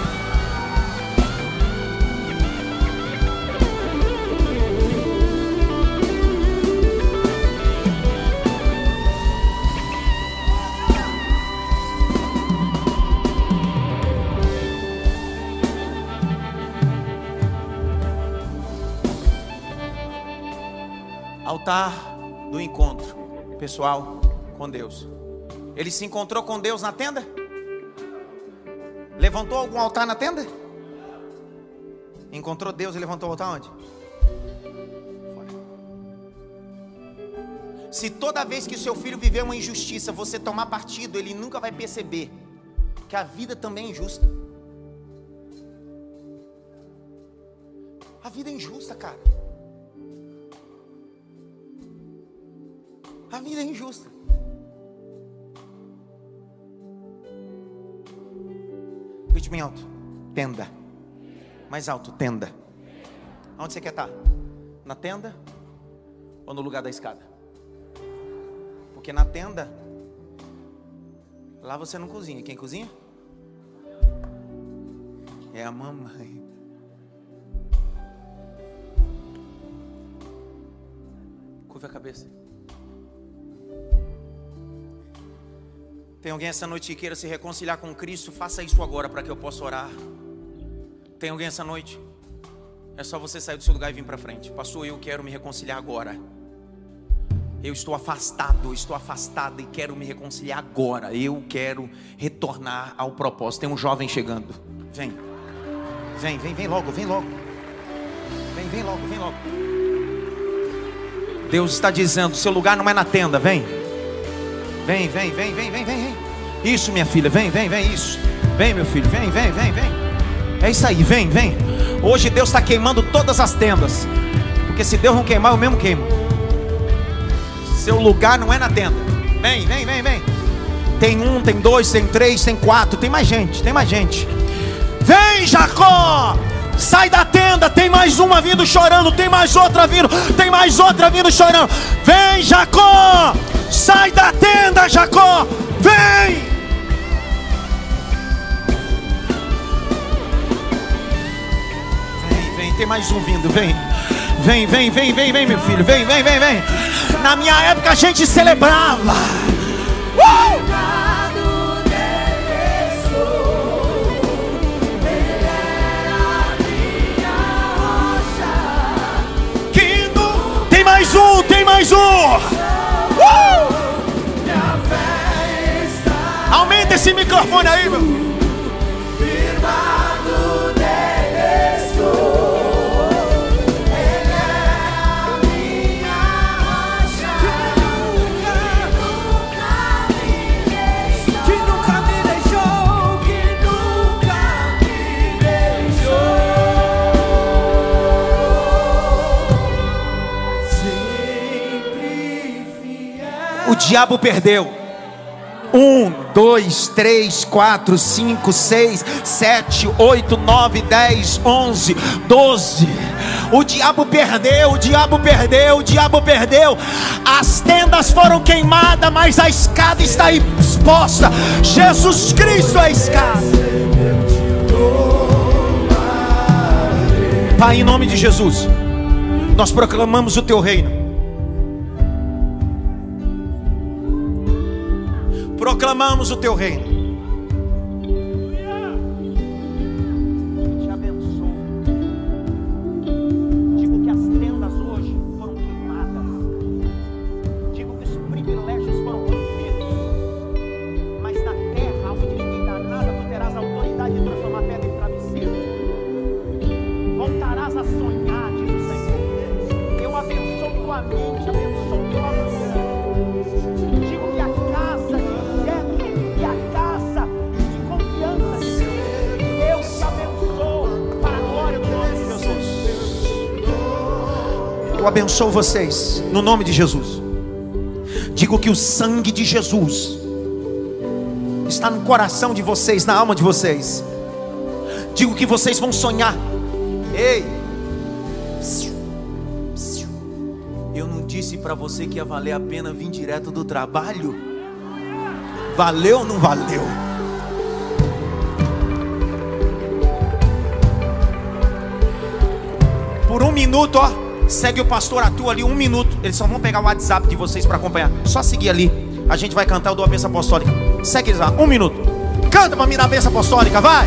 Altar do encontro pessoal com Deus. Ele se encontrou com Deus na tenda? Levantou algum altar na tenda? Encontrou Deus e levantou o altar onde? Se toda vez que o seu filho viver uma injustiça, você tomar partido, ele nunca vai perceber que a vida também é injusta. A vida é injusta, cara. A vida é injusta. Grite bem alto. Tenda. Mais alto, tenda. Onde você quer estar? Na tenda ou no lugar da escada? Porque na tenda, lá você não cozinha. Quem cozinha? É a mamãe. Curva a cabeça. Tem alguém essa noite que queira se reconciliar com Cristo? Faça isso agora para que eu possa orar. Tem alguém essa noite? É só você sair do seu lugar e vir para frente. Pastor, eu quero me reconciliar agora. Eu estou afastado, estou afastado e quero me reconciliar agora. Eu quero retornar ao propósito. Tem um jovem chegando. Vem. Vem, vem, vem logo, vem logo. Vem, vem logo, vem logo. Deus está dizendo: seu lugar não é na tenda, vem. Vem, vem, vem, vem, vem, vem. Isso, minha filha, vem, vem, vem, isso. Vem, meu filho, vem, vem, vem, vem. É isso aí, vem, vem. Hoje Deus está queimando todas as tendas. Porque se Deus não queimar, eu mesmo queimo. Seu lugar não é na tenda. Vem, vem, vem, vem. Tem um, tem dois, tem três, tem quatro, tem mais gente, tem mais gente. Vem, Jacó! Sai da tenda, tem mais uma vindo chorando, tem mais outra vindo, tem mais outra vindo chorando. Vem, Jacó! Sai da tenda, Jacó! Vem! Vem, vem, tem mais um vindo, vem. Vem, vem, vem, vem, vem, meu filho, vem, vem, vem, vem. Na minha época a gente celebrava. Uh! Mais um, tem mais um. Aumenta esse microfone aí, meu. Que nunca me deixou, que nunca me deixou. Sempre fiel. O diabo perdeu. Um, dois, três, quatro, cinco, seis, sete, oito, nove, dez, onze, doze. O diabo perdeu, o diabo perdeu, o diabo perdeu. As tendas foram queimadas, mas a escada está exposta. Jesus Cristo é a escada. Pai, em nome de Jesus, nós proclamamos o teu reino. Proclamamos o teu reino. Abençoo vocês no nome de Jesus. Digo que o sangue de Jesus está no coração de vocês, na alma de vocês. Digo que vocês vão sonhar. Ei! Eu não disse para você que ia valer a pena vir direto do trabalho? Valeu ou não valeu? Por um minuto, ó, segue o pastor Atu ali um minuto. Eles só vão pegar o WhatsApp de vocês para acompanhar. Só seguir ali. A gente vai cantar o do a bênção apostólica. Segue eles lá, um minuto. Canta para mim da bênção apostólica, vai!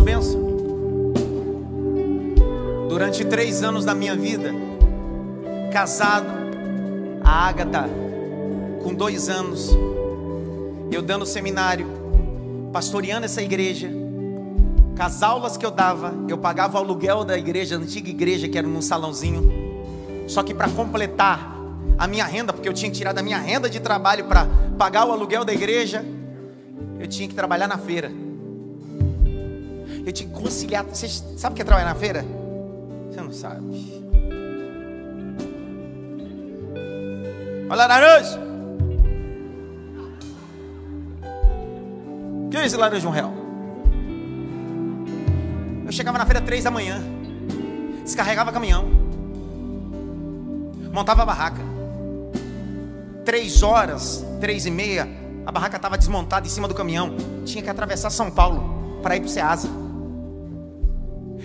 Benção. Durante três anos da minha vida, casado, a Ágata, com dois anos, eu dando seminário, pastoreando essa igreja, com as aulas que eu dava, eu pagava o aluguel da igreja, a antiga igreja, que era num salãozinho. Só que para completar a minha renda, porque eu tinha que tirar da minha renda de trabalho para pagar o aluguel da igreja, eu tinha que trabalhar na feira. Eu tinha que conciliar. Você sabe o que é trabalhar na feira? Você não sabe. Olha laranja. Que é esse laranja um real? Eu chegava na feira três da manhã, descarregava caminhão, montava a barraca. Três horas, três e meia, a barraca estava desmontada em cima do caminhão. Tinha que atravessar São Paulo para ir para o Ceasa.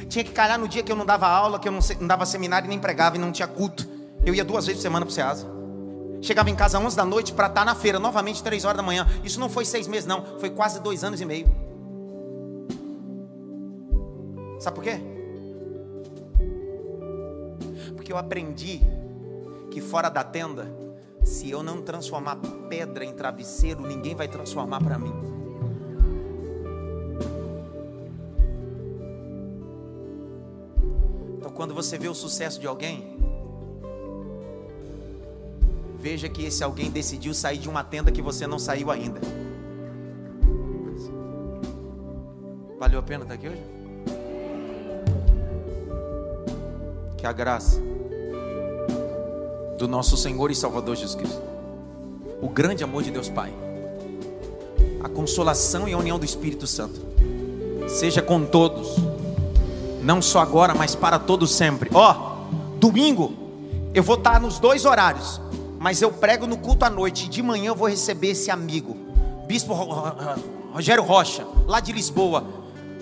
Tinha que calhar no dia que eu não dava aula, que eu não, não dava seminário nem pregava e não tinha culto. Eu ia duas vezes por semana para o Ceasa. Chegava em casa às 11 da noite para estar na feira, novamente três horas da manhã. Isso não foi seis meses, não. Foi quase dois anos e meio. Sabe por quê? Porque eu aprendi que fora da tenda, se eu não transformar pedra em travesseiro, ninguém vai transformar para mim. Quando você vê o sucesso de alguém, veja que esse alguém decidiu sair de uma tenda que você não saiu ainda. Valeu a pena estar aqui hoje? Que a graça do nosso Senhor e Salvador Jesus Cristo, o grande amor de Deus Pai, a consolação e a união do Espírito Santo, seja com todos, não só agora, mas para todos sempre. Ó, oh, domingo eu vou estar nos dois horários, mas eu prego no culto à noite e de manhã eu vou receber esse amigo, Bispo Rogério Rocha, lá de Lisboa,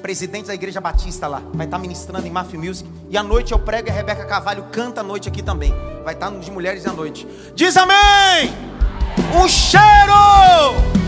presidente da Igreja Batista lá, vai estar ministrando em Mafia Music. E à noite eu prego e a Rebeca Carvalho canta à noite aqui também. Vai estar nos Mulheres à Noite. Diz amém! Um cheiro!